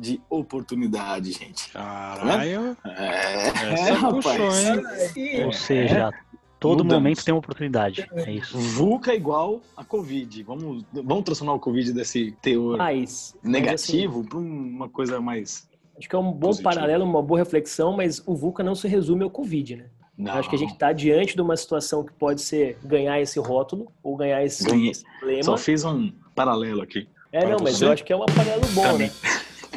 de oportunidade, gente. Caralho. É, é rapaz. Ou seja, todo Mudamos. momento tem uma oportunidade. É isso. VUCA igual a Covid. Vamos, vamos transformar o Covid desse teor mas, negativo assim, para uma coisa mais. Acho que é um bom positivo. paralelo, uma boa reflexão, mas o VUCA não se resume ao Covid, né? Não. Acho que a gente está diante de uma situação que pode ser ganhar esse rótulo ou ganhar esse, Ganhei. problema. Só fiz um paralelo aqui. É, não, mas eu acho que é um paralelo bom, né?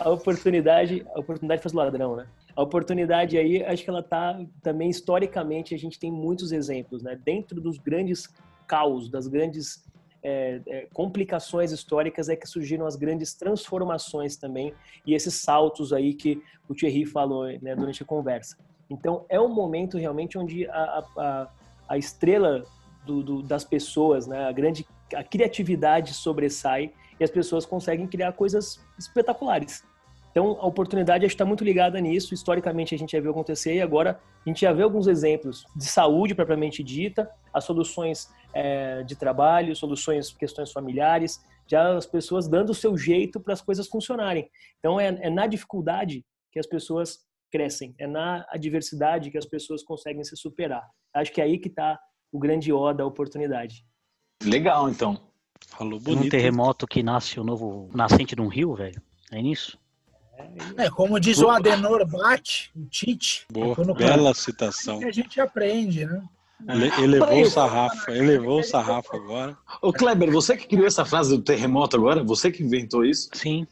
A oportunidade, a oportunidade faz ladrão, né? A oportunidade aí, acho que ela tá também historicamente a gente tem muitos exemplos, né? Dentro dos grandes caos, das grandes é, é, complicações históricas é que surgiram as grandes transformações também e esses saltos aí que o Thierry falou né, durante a conversa. Então é um momento realmente onde a, a, a estrela do, do, das pessoas, né, a grande a criatividade sobressai e as pessoas conseguem criar coisas espetaculares. Então, a oportunidade está muito ligada nisso. Historicamente, a gente já viu acontecer e agora a gente já vê alguns exemplos de saúde propriamente dita, as soluções é, de trabalho, soluções, questões familiares, já as pessoas dando o seu jeito para as coisas funcionarem. Então, é, é na dificuldade que as pessoas crescem, é na adversidade que as pessoas conseguem se superar. Acho que é aí que está o grande ó da oportunidade. Legal, então. Falou bonito. Um terremoto que nasce o novo nascente de um rio, velho. É nisso? É, como diz o Adenor Bate, o Tite. Boa, é bela citação. Que a gente aprende, né? Ele, elevou o sarrafo, elevou o sarrafo agora. Ô Kleber, você que criou essa frase do terremoto agora? Você que inventou isso? Sim.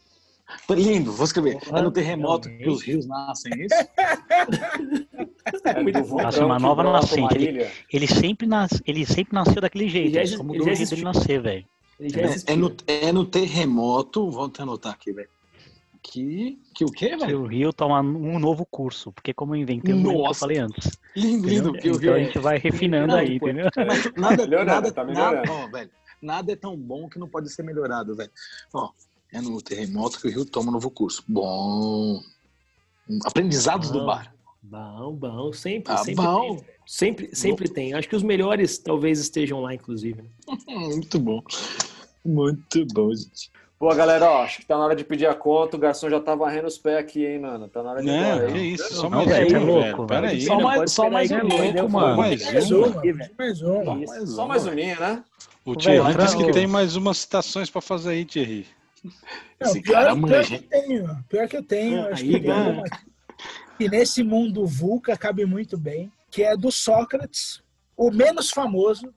Lindo, vou escrever. É no terremoto que os rios nascem, é isso? É Nossa, uma nova nascente. Ele, ele, sempre nas, ele sempre nasceu daquele jeito. Ele já, como mudou o jeito dele nascer, velho. É, é, no, é no terremoto, vamos anotar aqui, velho. Que, que o quê, velho? o Rio toma um novo curso, porque como eu inventei um que eu falei antes. Lindo, lindo. Que então a gente vai refinando aí, entendeu? Nada, nada, tá nada, ó, velho, nada é tão bom que não pode ser melhorado, velho. Ó, é no terremoto que o Rio toma um novo curso. Bom. Aprendizados bom, do bar. Bom, bom. Sempre, ah, sempre bom. tem. Sempre, sempre bom. tem. Acho que os melhores talvez estejam lá, inclusive. Né? Muito bom. Muito bom, gente. Boa, galera, ó, acho que tá na hora de pedir a conta. O garçom já tá varrendo os pés aqui, hein, mano. Tá na hora de ir embora. É, isso, só mais um, louco, Pera aí. Só mais, só mais um, louco, mano. Mais uma. Mais uma. Só mais uma, né? O Thierry disse que tem mais umas citações pra fazer aí, Thierry. Não, pior, pior que eu tenho. Pior que eu tenho. acho que tem uma... E nesse mundo VUCA cabe muito bem, que é do Sócrates, o menos famoso,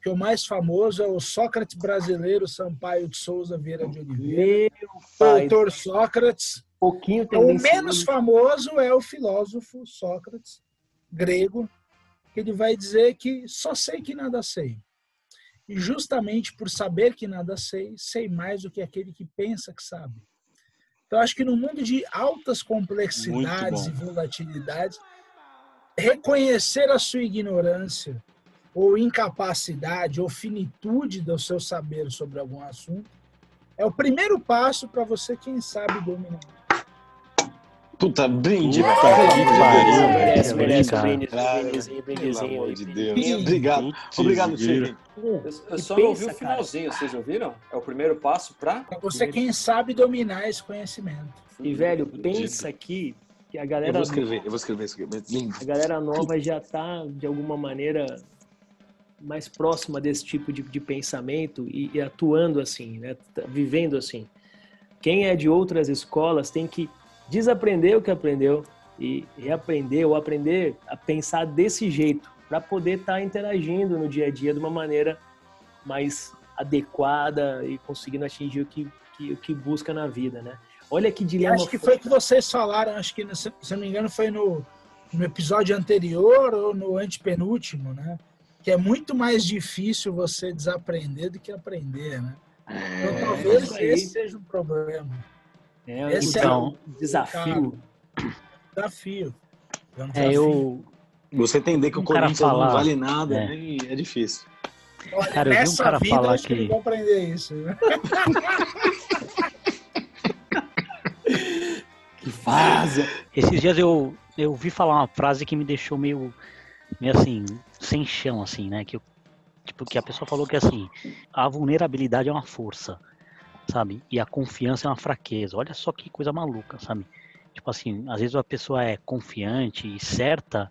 que o mais famoso é o Sócrates brasileiro Sampaio de Souza Vieira de Oliveira. Doutor Sócrates. Pouquinho o menos famoso é o filósofo Sócrates, grego, que ele vai dizer que só sei que nada sei. E justamente por saber que nada sei, sei mais do que aquele que pensa que sabe. Então, acho que no mundo de altas complexidades e volatilidades, reconhecer a sua ignorância, ou incapacidade, ou finitude do seu saber sobre algum assunto, é o primeiro passo para você, quem sabe, dominar. Puta, brinde, velho. Que pariu, Merece, merece brindezinho, brindezinho. Pelo amor de Deus. Obrigado, obrigado, Chico. Eu só não ouvi o finalzinho, vocês ouviram? É o primeiro passo para... Você, quem sabe, dominar esse conhecimento. E, velho, pensa aqui que a galera... Eu vou escrever, eu vou escrever isso aqui. A galera nova já tá, de alguma maneira, mais próxima desse tipo de, de pensamento e, e atuando assim, né? Vivendo assim. Quem é de outras escolas tem que desaprender o que aprendeu e reaprender ou aprender a pensar desse jeito para poder estar tá interagindo no dia a dia de uma maneira mais adequada e conseguindo atingir o que, que, o que busca na vida, né? Olha que dilema. Acho que foi que vocês falaram, acho que, se não me engano, foi no, no episódio anterior ou no antepenúltimo, né? Que é muito mais difícil você desaprender do que aprender, né? Então, é, talvez esse seja um problema. É, Esse então, é um desafio. Desafio. É, um desafio. é eu. Você entender que um o Corinthians falar, não vale nada é, né? é difícil. Olha, cara, eu vi um cara vida, falar que. que... Vou aprender isso. Né? que fase. Esses dias eu, eu vi falar uma frase que me deixou meio, meio assim, sem chão, assim, né? Que, eu, tipo, que a pessoa falou que assim, a vulnerabilidade é uma força sabe? E a confiança é uma fraqueza. Olha só que coisa maluca, sabe? Tipo assim, às vezes a pessoa é confiante e certa,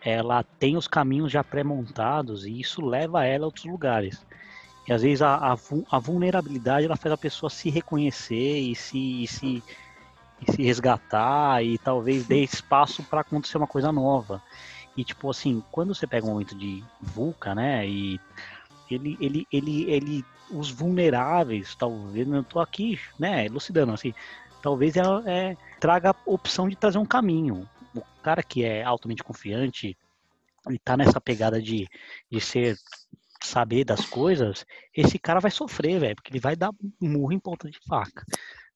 ela tem os caminhos já pré-montados e isso leva ela a outros lugares. E às vezes a, a, a, vulnerabilidade ela faz a pessoa se reconhecer e se, e se, e se resgatar e talvez dê espaço para acontecer uma coisa nova. E tipo assim, quando você pega um momento de vulca, né, e ele, ele, ele, ele os vulneráveis, talvez, eu estou aqui, né, elucidando assim, talvez é, é, traga a opção de trazer um caminho. O cara que é altamente confiante, ele tá nessa pegada de, de ser saber das coisas, esse cara vai sofrer, velho, porque ele vai dar murro em ponta de faca.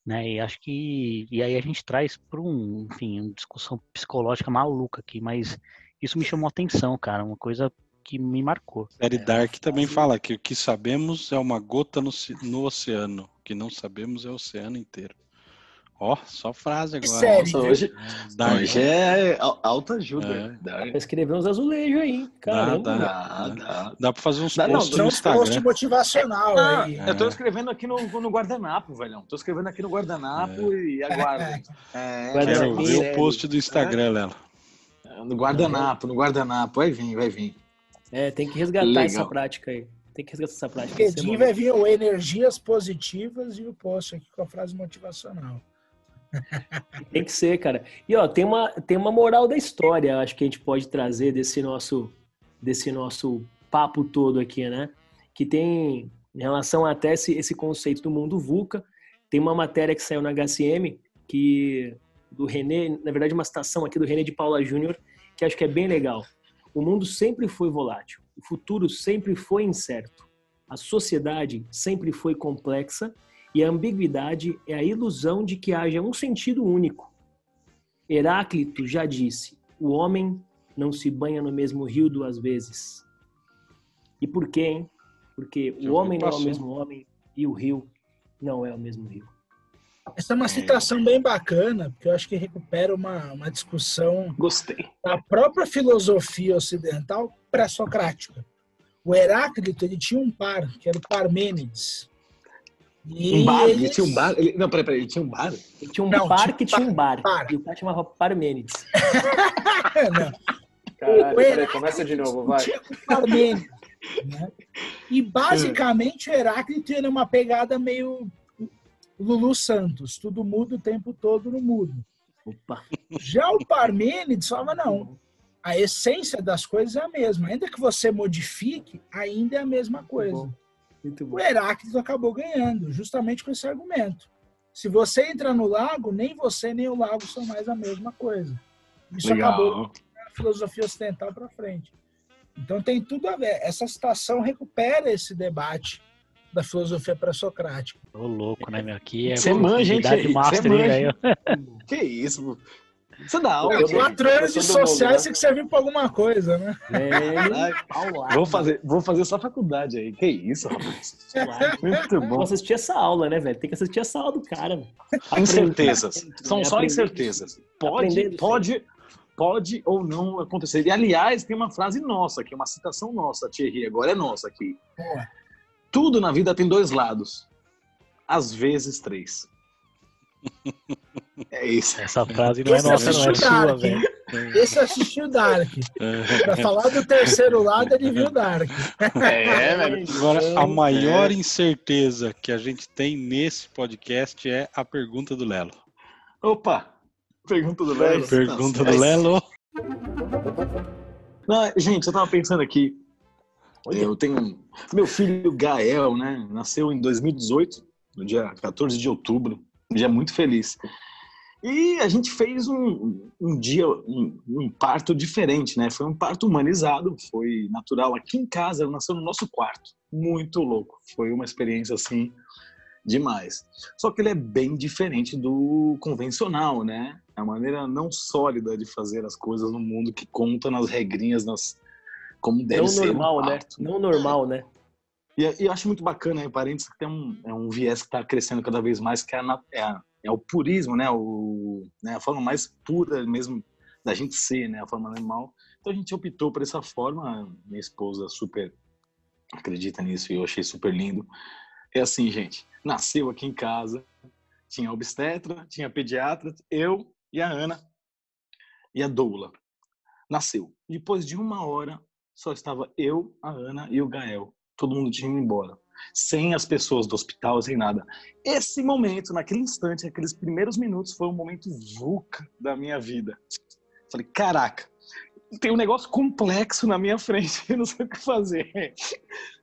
Né? E acho que. E aí a gente traz para um, enfim, uma discussão psicológica maluca aqui, mas isso me chamou a atenção, cara. Uma coisa que me marcou. Série é, Dark também fala que o que sabemos é uma gota no, no oceano, o que não sabemos é o oceano inteiro. Ó, oh, só frase agora. Sério? Nossa, hoje, Dark. hoje é alta ajuda. É. Dá pra escrever uns azulejos aí, cara. Dá, dá, dá, dá, pra fazer uns dá, posts não, no Instagram. post motivacional ah, aí. Eu tô escrevendo aqui no, no guardanapo, velhão. Tô escrevendo aqui no guardanapo é. e aguardo. É, Quero ver o post do Instagram, é. No guardanapo, no guardanapo. Vai vir, vai vir. É, tem que resgatar Legal. essa prática aí. Tem que resgatar essa prática. LinkedIn vai vir o energias positivas e o post aqui com a frase motivacional. Tem que ser, cara. E ó, tem uma, tem uma moral da história, acho que a gente pode trazer desse nosso, desse nosso papo todo aqui, né? Que tem em relação até esse, esse conceito do mundo VUCA. Tem uma matéria que saiu na HCM que do René, na verdade uma citação aqui do René de Paula Júnior, que acho que é bem legal. O mundo sempre foi volátil, o futuro sempre foi incerto, a sociedade sempre foi complexa e a ambiguidade é a ilusão de que haja um sentido único. Heráclito já disse: o homem não se banha no mesmo rio duas vezes. E por quê, hein? Porque o homem não é o mesmo homem e o rio não é o mesmo rio. Essa é uma citação bem bacana, porque eu acho que recupera uma, uma discussão Gostei. da própria filosofia ocidental pré-socrática. O Heráclito ele tinha um par, que era o Parmênides. E um bar? Ele tinha um bar? Ele... Não, peraí, peraí, ele tinha um bar? Ele tinha um não, par que tinha um bar. par. E o cara chamava Parmênides. não. Caralho, peraí, começa de novo, vai. Parmênides. Né? E basicamente o Heráclito era uma pegada meio Lulu Santos, tudo muda o tempo todo no mudo. Opa. Já o Parmênides falava, não, a essência das coisas é a mesma. Ainda que você modifique, ainda é a mesma coisa. Muito bom. O Heráclito acabou ganhando, justamente com esse argumento. Se você entra no lago, nem você nem o lago são mais a mesma coisa. Isso Legal. acabou a filosofia ocidental para frente. Então tem tudo a ver. Essa citação recupera esse debate da filosofia pré-socrática. Ô, louco, né, meu? Aqui é Você manja, gente. Master aí. que isso? Você dá aula. É, quatro anos de sociais tem que servir para alguma coisa, né? É, vou, fazer, vou fazer só faculdade aí. Que isso, rapaz. Muito bom. Vou assistir essa aula, né, velho? Tem que assistir essa aula do cara. Véio. Incertezas. São só incertezas. Pode, pode, pode ou não acontecer. E, aliás, tem uma frase nossa aqui, uma citação nossa, Thierry. Agora é nossa aqui. É. Tudo na vida tem dois lados. Às vezes, três. É isso. Essa frase não é Esse é nossa, não é sua, velho. Esse assistiu Dark. Pra falar do terceiro lado, ele viu Dark. É, velho. Agora, a maior incerteza que a gente tem nesse podcast é a pergunta do Lelo. Opa! Pergunta do Lelo. Pergunta do Lelo. Não, gente, eu tava pensando aqui. Eu tenho. Meu filho Gael, né? Nasceu em 2018, no dia 14 de outubro um dia muito feliz. E a gente fez um, um dia, um, um, parto diferente, né? Foi um parto humanizado, foi natural aqui em casa, nasceu no nosso quarto. Muito louco. Foi uma experiência assim demais. Só que ele é bem diferente do convencional, né? É a maneira não sólida de fazer as coisas no mundo que conta nas regrinhas, nas como deve não ser. Normal, um né? Não normal, né? E, e eu acho muito bacana, em parênteses, que tem um, é um viés que está crescendo cada vez mais, que é, a, é, a, é, o purismo, né? O, né? A forma mais pura mesmo da gente ser, né? A forma animal. Então a gente optou por essa forma. Minha esposa super acredita nisso e eu achei super lindo. É assim, gente. Nasceu aqui em casa, tinha obstetra, tinha pediatra, eu e a Ana e a doula. Nasceu. Depois de uma hora, só estava eu, a Ana e o Gael todo mundo tinha ido embora. Sem as pessoas do hospital, sem nada. Esse momento, naquele instante, aqueles primeiros minutos, foi um momento VUCA da minha vida. Falei, caraca, tem um negócio complexo na minha frente, eu não sei o que fazer.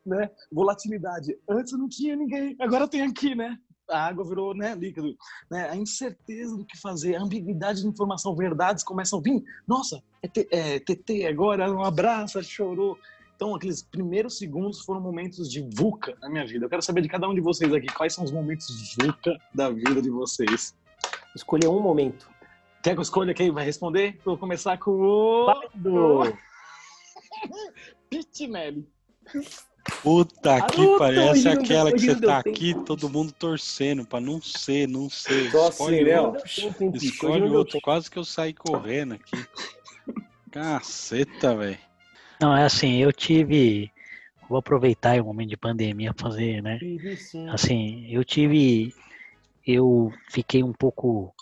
né? Volatilidade. Antes não tinha ninguém, agora tem aqui, né? A água virou né, líquido. Né? A incerteza do que fazer, a ambiguidade de informação, verdades começam a vir. Nossa, é, é TT agora, um abraço, chorou. Então, aqueles primeiros segundos foram momentos de VUCA na minha vida. Eu quero saber de cada um de vocês aqui, quais são os momentos VUCA da vida de vocês. Escolher um momento. Quer que eu escolha quem vai responder? Vou começar com o... Pardo. Pitinelli. Puta que Naruto, parece Hildo, aquela que você tá aqui, todo mundo torcendo pra não ser, não ser. Só assim, Escolhe né? outro. Hoje Escolhe outro. Quase que eu saí correndo aqui. Caceta, velho. Não, é assim, eu tive. Vou aproveitar o momento de pandemia pra fazer, né? Assim, eu tive. Eu fiquei um pouco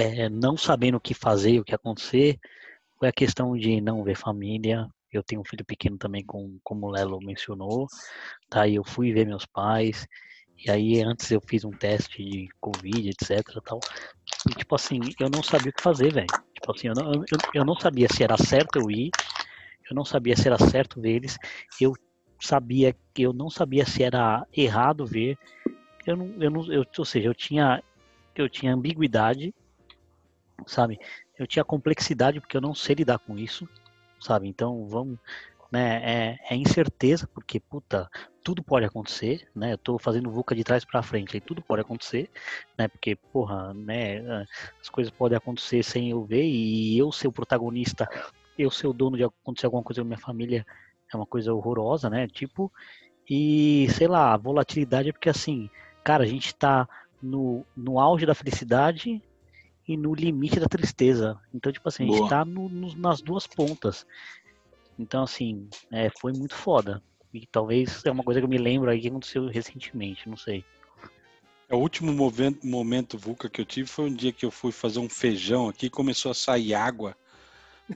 é, não sabendo o que fazer, o que acontecer. Foi a questão de não ver família. Eu tenho um filho pequeno também, com, como o Lelo mencionou. Tá, e eu fui ver meus pais. E aí, antes eu fiz um teste de Covid, etc. Tal. E, tipo assim, eu não sabia o que fazer, velho. Tipo assim, eu não, eu, eu não sabia se era certo eu ir. Eu não sabia se era certo ver eles. Eu sabia eu não sabia se era errado ver. Eu não, eu não, eu, ou seja, eu tinha, eu tinha ambiguidade, sabe? Eu tinha complexidade porque eu não sei lidar com isso, sabe? Então vamos, né? É, é incerteza porque puta, tudo pode acontecer, né? Eu tô fazendo VUCA de trás para frente, e tudo pode acontecer, né? Porque porra, né? As coisas podem acontecer sem eu ver e eu ser o protagonista, eu ser o dono de acontecer alguma coisa com minha família é uma coisa horrorosa, né? Tipo, e sei lá, a volatilidade é porque assim, cara, a gente tá no, no auge da felicidade e no limite da tristeza. Então, tipo assim, a gente Boa. tá no- no- nas duas pontas. Então, assim, é, foi muito foda. E talvez é uma coisa que eu me lembro aí que aconteceu recentemente, não sei. É, O último momento, momento VUCA que eu tive foi um dia que eu fui fazer um feijão aqui e começou a sair água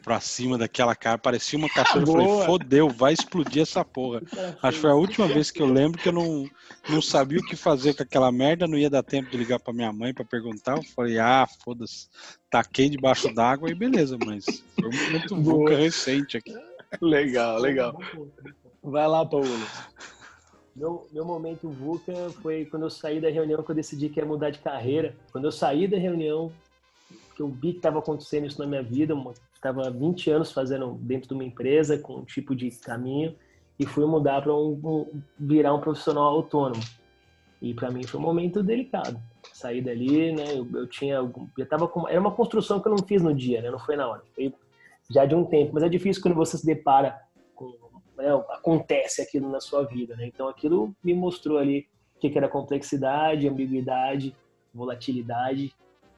pra cima daquela cara. Parecia uma cachoeira. Eu falei, fodeu, vai explodir essa porra. Acho que foi a última vez que eu lembro que eu não, não sabia o que fazer com aquela merda, não ia dar tempo de ligar pra minha mãe pra perguntar. Eu falei, ah, foda-se, taquei debaixo d'água e beleza, mas foi um momento Boa. VUCA recente aqui. Legal, legal. Vai lá, Paulo. Meu, meu momento VUCA foi quando eu saí da reunião que eu decidi que ia mudar de carreira. Quando eu saí da reunião, que eu vi que estava acontecendo isso na minha vida, estava 20 anos fazendo dentro de uma empresa com um tipo de caminho e fui mudar para um, um- virar um profissional autônomo. E para mim foi um momento delicado. Saí dali, né? Eu, eu tinha, eu tava com, era uma construção que eu não fiz no dia, né? Não foi na hora. Foi já de um tempo, mas é difícil quando você se depara com né, acontece aquilo na sua vida, né? Então aquilo me mostrou ali o que que era complexidade, ambiguidade, volatilidade,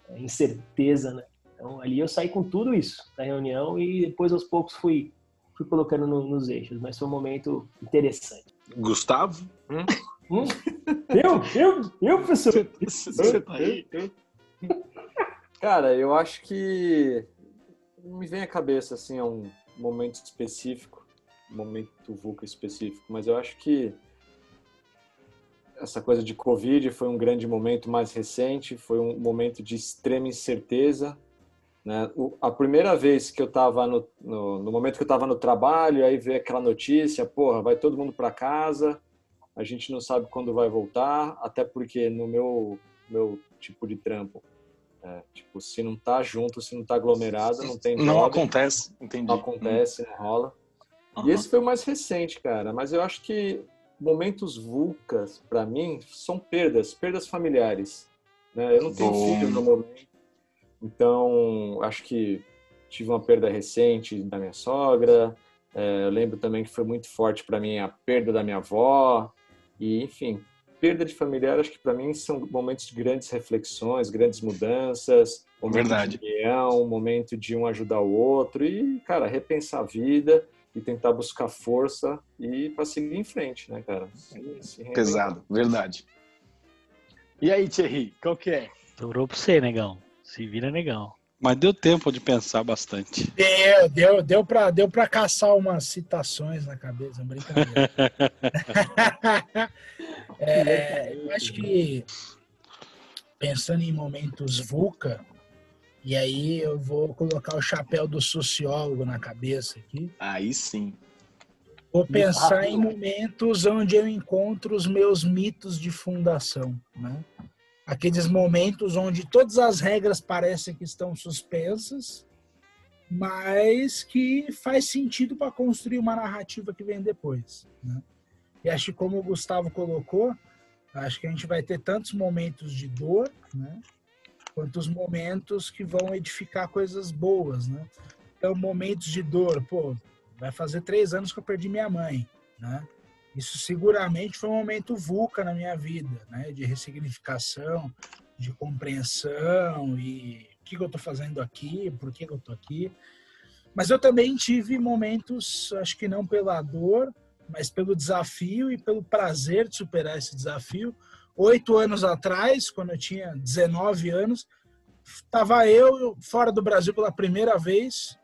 eh, incerteza, né? Então ali eu saí com tudo isso da reunião e depois aos poucos fui fui colocando no- nos eixos, mas foi um momento interessante. Gustavo? Hum? Eu, eu, eu, professor. Você tá aí? Cara, eu acho que me vem à cabeça assim um momento específico, um momento VUCA específico, mas eu acho que essa coisa de Covid foi um grande momento mais recente, foi um momento de extrema incerteza. Né? O- a primeira vez que eu estava no, no, no momento que eu estava no trabalho, aí veio aquela notícia, porra, vai todo mundo para casa, a gente não sabe quando vai voltar, até porque no meu, meu tipo de trampo, é, tipo, se não tá junto, se não tá aglomerado, não tem Não acontece, entendi. não acontece, não rola. Uhum. E esse foi o mais recente, cara. Mas eu acho que momentos vulcas, para mim, são perdas, perdas familiares. Né? Eu não tenho Bom. filho no momento, então acho que tive uma perda recente da minha sogra. É, eu lembro também que foi muito forte para mim a perda da minha avó. E, enfim, perda de familiar, acho que para mim são momentos de grandes reflexões, grandes mudanças, momento Verdade. de união, momento de um ajudar o outro e, cara, repensar a vida e tentar buscar força e para seguir em frente, né, cara? Pesado, verdade. E aí, Thierry, qual que é? Sobrou pra você, negão. Se vira, negão. Mas deu tempo de pensar bastante. Deu, deu, deu para deu pra caçar umas citações na cabeça, brincadeira. É, eu acho que pensando em momentos VUCA, e aí eu vou colocar o chapéu do sociólogo na cabeça aqui. Aí sim. Vou pensar em momentos onde eu encontro os meus mitos de fundação, né? Aqueles momentos onde todas as regras parecem que estão suspensas mas que faz sentido para construir uma narrativa que vem depois. Né? E acho que como o Gustavo colocou, acho que a gente vai ter tantos momentos de dor, né? quanto os momentos que vão edificar coisas boas, né? Então, momentos de dor, pô, vai fazer três anos que eu perdi minha mãe, né? Isso seguramente foi um momento vulca na minha vida, né? De ressignificação, de compreensão e o que, que eu estou fazendo aqui, por que, que eu estou aqui. Mas eu também tive momentos, acho que não pela dor, mas pelo desafio e pelo prazer de superar esse desafio, oito anos atrás, quando eu tinha 19 anos, estava eu fora do Brasil pela primeira vez.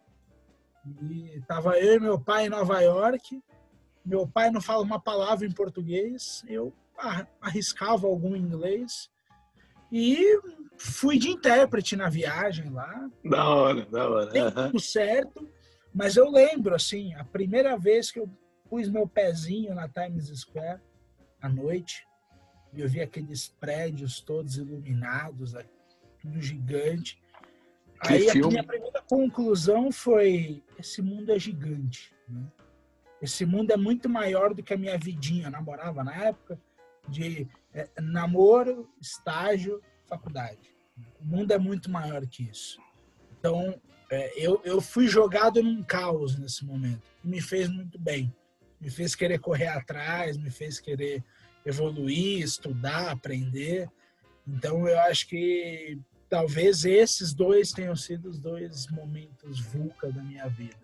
E estava eu e meu pai em Nova York. Meu pai não fala uma palavra em português. Eu arriscava algum em inglês. E fui de intérprete na viagem lá. Da hora, da hora. Deu tudo certo. Mas eu lembro, assim, a primeira vez que eu pus meu pezinho na Times Square à noite, e eu vi aqueles prédios todos iluminados, tudo gigante. Que Aí filme? a minha primeira conclusão foi: esse mundo é gigante. Né? Esse mundo é muito maior do que a minha vidinha. Eu namorava na época de é, namoro, estágio, faculdade. O mundo é muito maior que isso. Então, é, eu, eu fui jogado num caos nesse momento. Me fez muito bem. Me fez querer correr atrás, me fez querer evoluir, estudar, aprender. Então eu acho que talvez esses dois tenham sido os dois momentos vulca da minha vida.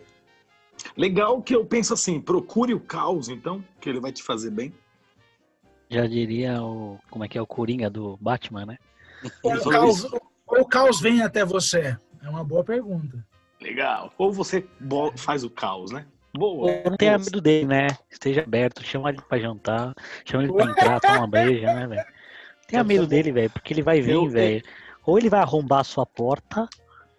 Legal que eu penso assim, procure o caos então, que ele vai te fazer bem. Já diria o como é que é o Coringa do Batman, né? Ou o caos, ou o caos vem até você? É uma boa pergunta. Legal. Ou você faz o caos, né? Boa. Não tenha medo dele, né? Esteja aberto, chama ele pra jantar, chama ele pra entrar, toma uma breja, né, velho? Tenha medo dele, velho, porque ele vai vir, velho. Ou ele vai arrombar a sua porta,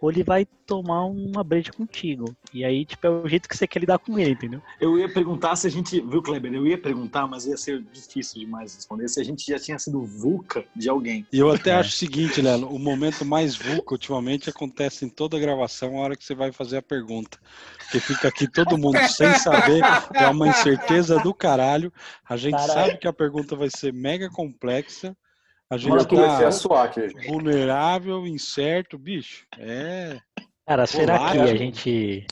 ou ele vai tomar uma breja contigo. E aí, tipo, é o jeito que você quer lidar com ele, entendeu? Eu ia perguntar se a gente, viu, Kleber? Eu ia perguntar, mas ia ser difícil demais responder, se a gente já tinha sido vulca de alguém. E eu até é. acho o seguinte, Lelo, o momento mais vulca ultimamente acontece em toda gravação, a hora que você vai fazer a pergunta. Porque fica aqui todo mundo sem saber, é uma incerteza do caralho. A gente caralho. sabe que a pergunta vai ser mega complexa. A gente tá vulnerável, incerto, bicho. É. Cara, será que a gente.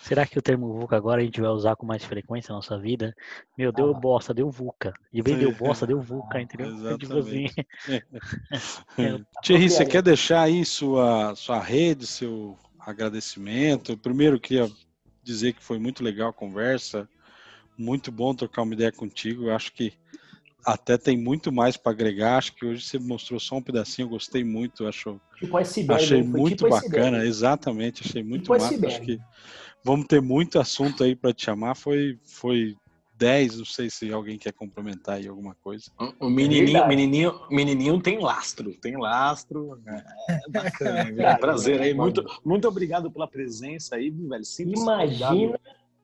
Será que o termo VUCA agora a gente vai usar com mais frequência na nossa vida? Meu, deu ah. bosta, deu VUCA. E vem deu bosta, deu VUCA, entendeu? Tipo assim. É. Thierry, você quer deixar aí sua, sua rede, seu agradecimento? Primeiro, queria dizer que foi muito legal a conversa. Muito bom trocar uma ideia contigo. Eu acho que até tem muito mais para agregar. Acho que hoje você mostrou só um pedacinho, eu gostei muito. Acho, tipo achei muito tipo bacana, exatamente, achei muito tipo massa. Acho que vamos ter muito assunto aí para te chamar. Foi, foi 10, não sei se alguém quer complementar aí alguma coisa. O menininho, é menininho, menininho tem lastro, tem lastro. É bacana, é prazer aí. Muito, muito obrigado pela presença aí, velho. Simples Imagina.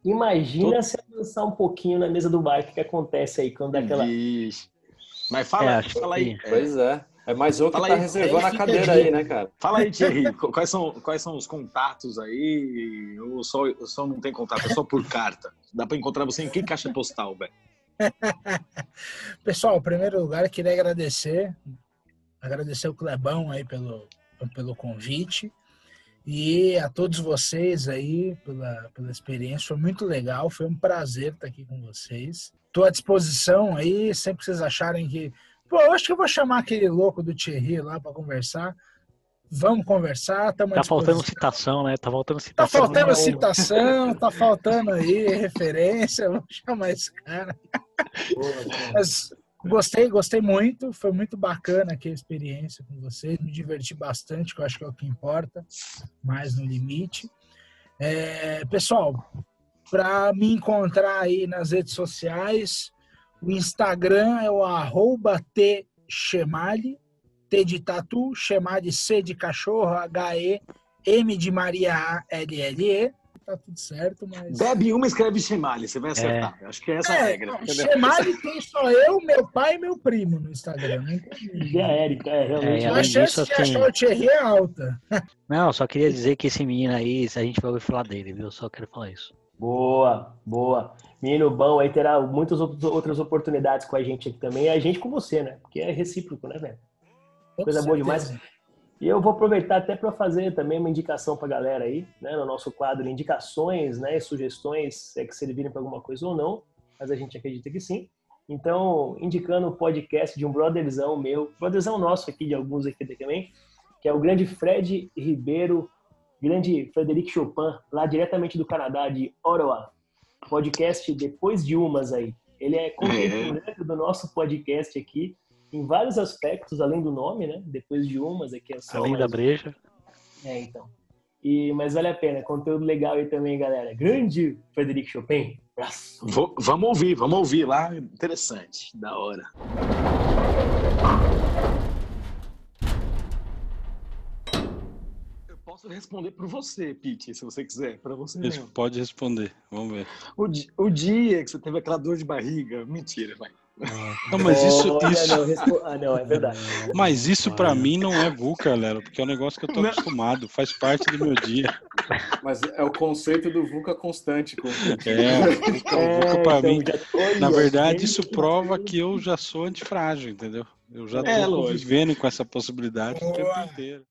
Imagina se avançar um pouquinho na mesa do bar, o que, que acontece aí quando dá aquela. Mas fala, é, fala aí. Pois é. É mais que fala tá aí. reservando a cadeira aí, né, cara? Fala aí, Thierry, quais são, quais são os contatos aí? Ou só, só não tem contato, é só por carta? Dá para encontrar você em que caixa postal, velho? Pessoal, em primeiro lugar, eu queria agradecer, agradecer o Clebão aí pelo, pelo convite. E a todos vocês aí pela, pela experiência, foi muito legal, foi um prazer estar aqui com vocês. Estou à disposição aí, sempre que vocês acharem que. Pô, eu acho que eu vou chamar aquele louco do Thierry lá para conversar. Vamos conversar. Tá faltando citação, né? Tá faltando citação. Tá faltando citação, tá faltando aí referência. Vou chamar esse cara. Mas Gostei, gostei muito. Foi muito bacana aqui a experiência com vocês. Me diverti bastante, que eu acho que é o que importa, mais no limite. É, pessoal, para me encontrar aí nas redes sociais, o Instagram é o arroba tchemali, T de tatu, Chemali C de cachorro, H-E, M de Maria A, L-L-E. Tá tudo certo, mas. Bebe uma, escreve Chemali, você vai acertar. Acho que é essa a regra. Chemali tem só eu, meu pai e meu primo no Instagram. Ninguém. E a Érica, é, realmente. É, a chance disso, de assim- achar o Thierry é alta. Não, só queria dizer que esse menino aí, se a gente vai ouvir falar dele, viu? Só quero falar isso. Boa, boa. Menino bom, aí terá muitas outras oportunidades com a gente aqui também. E a gente com você, né? Porque é recíproco, né, velho? Coisa boa certeza. demais. E eu vou aproveitar até para fazer também uma indicação para a galera aí, né, no nosso quadro indicações, né, e sugestões, é que servirem para alguma coisa ou não, mas a gente acredita que sim. Então, indicando o podcast de um brotherzão meu, brotherzão nosso aqui, de alguns aqui também, que é o grande Fred Ribeiro, grande Frederic Chopin, lá diretamente do Canadá, de Ottawa. Podcast Depois de Umas aí. Ele é contemporâneo do nosso podcast aqui, em vários aspectos, além do nome, né? Depois de Umas, aqui é só Além mais da breja. é, então. E, mas vale a pena, conteúdo legal aí também, galera. Grande Frederic Chopin. Vou- vamos ouvir, vamos ouvir lá. Interessante, da hora. Eu posso responder por você, Pete, se você quiser, para você mesmo. Pode responder. Vamos ver. O, di- o dia que você teve aquela dor de barriga, mentira, vai. Não, mas isso, isso, não, respo- Ah, não, é verdade. mas isso pra mim não é VUCA, Lero, porque é um negócio que eu tô Não. acostumado, faz parte do meu dia. Mas é o conceito do VUCA constante. É, então, VUCA pra então, mim. já- Na verdade, isso prova que eu já sou antifrágil, entendeu? Eu já tô É, lógico. convivendo com essa possibilidade o tempo Boa. inteiro.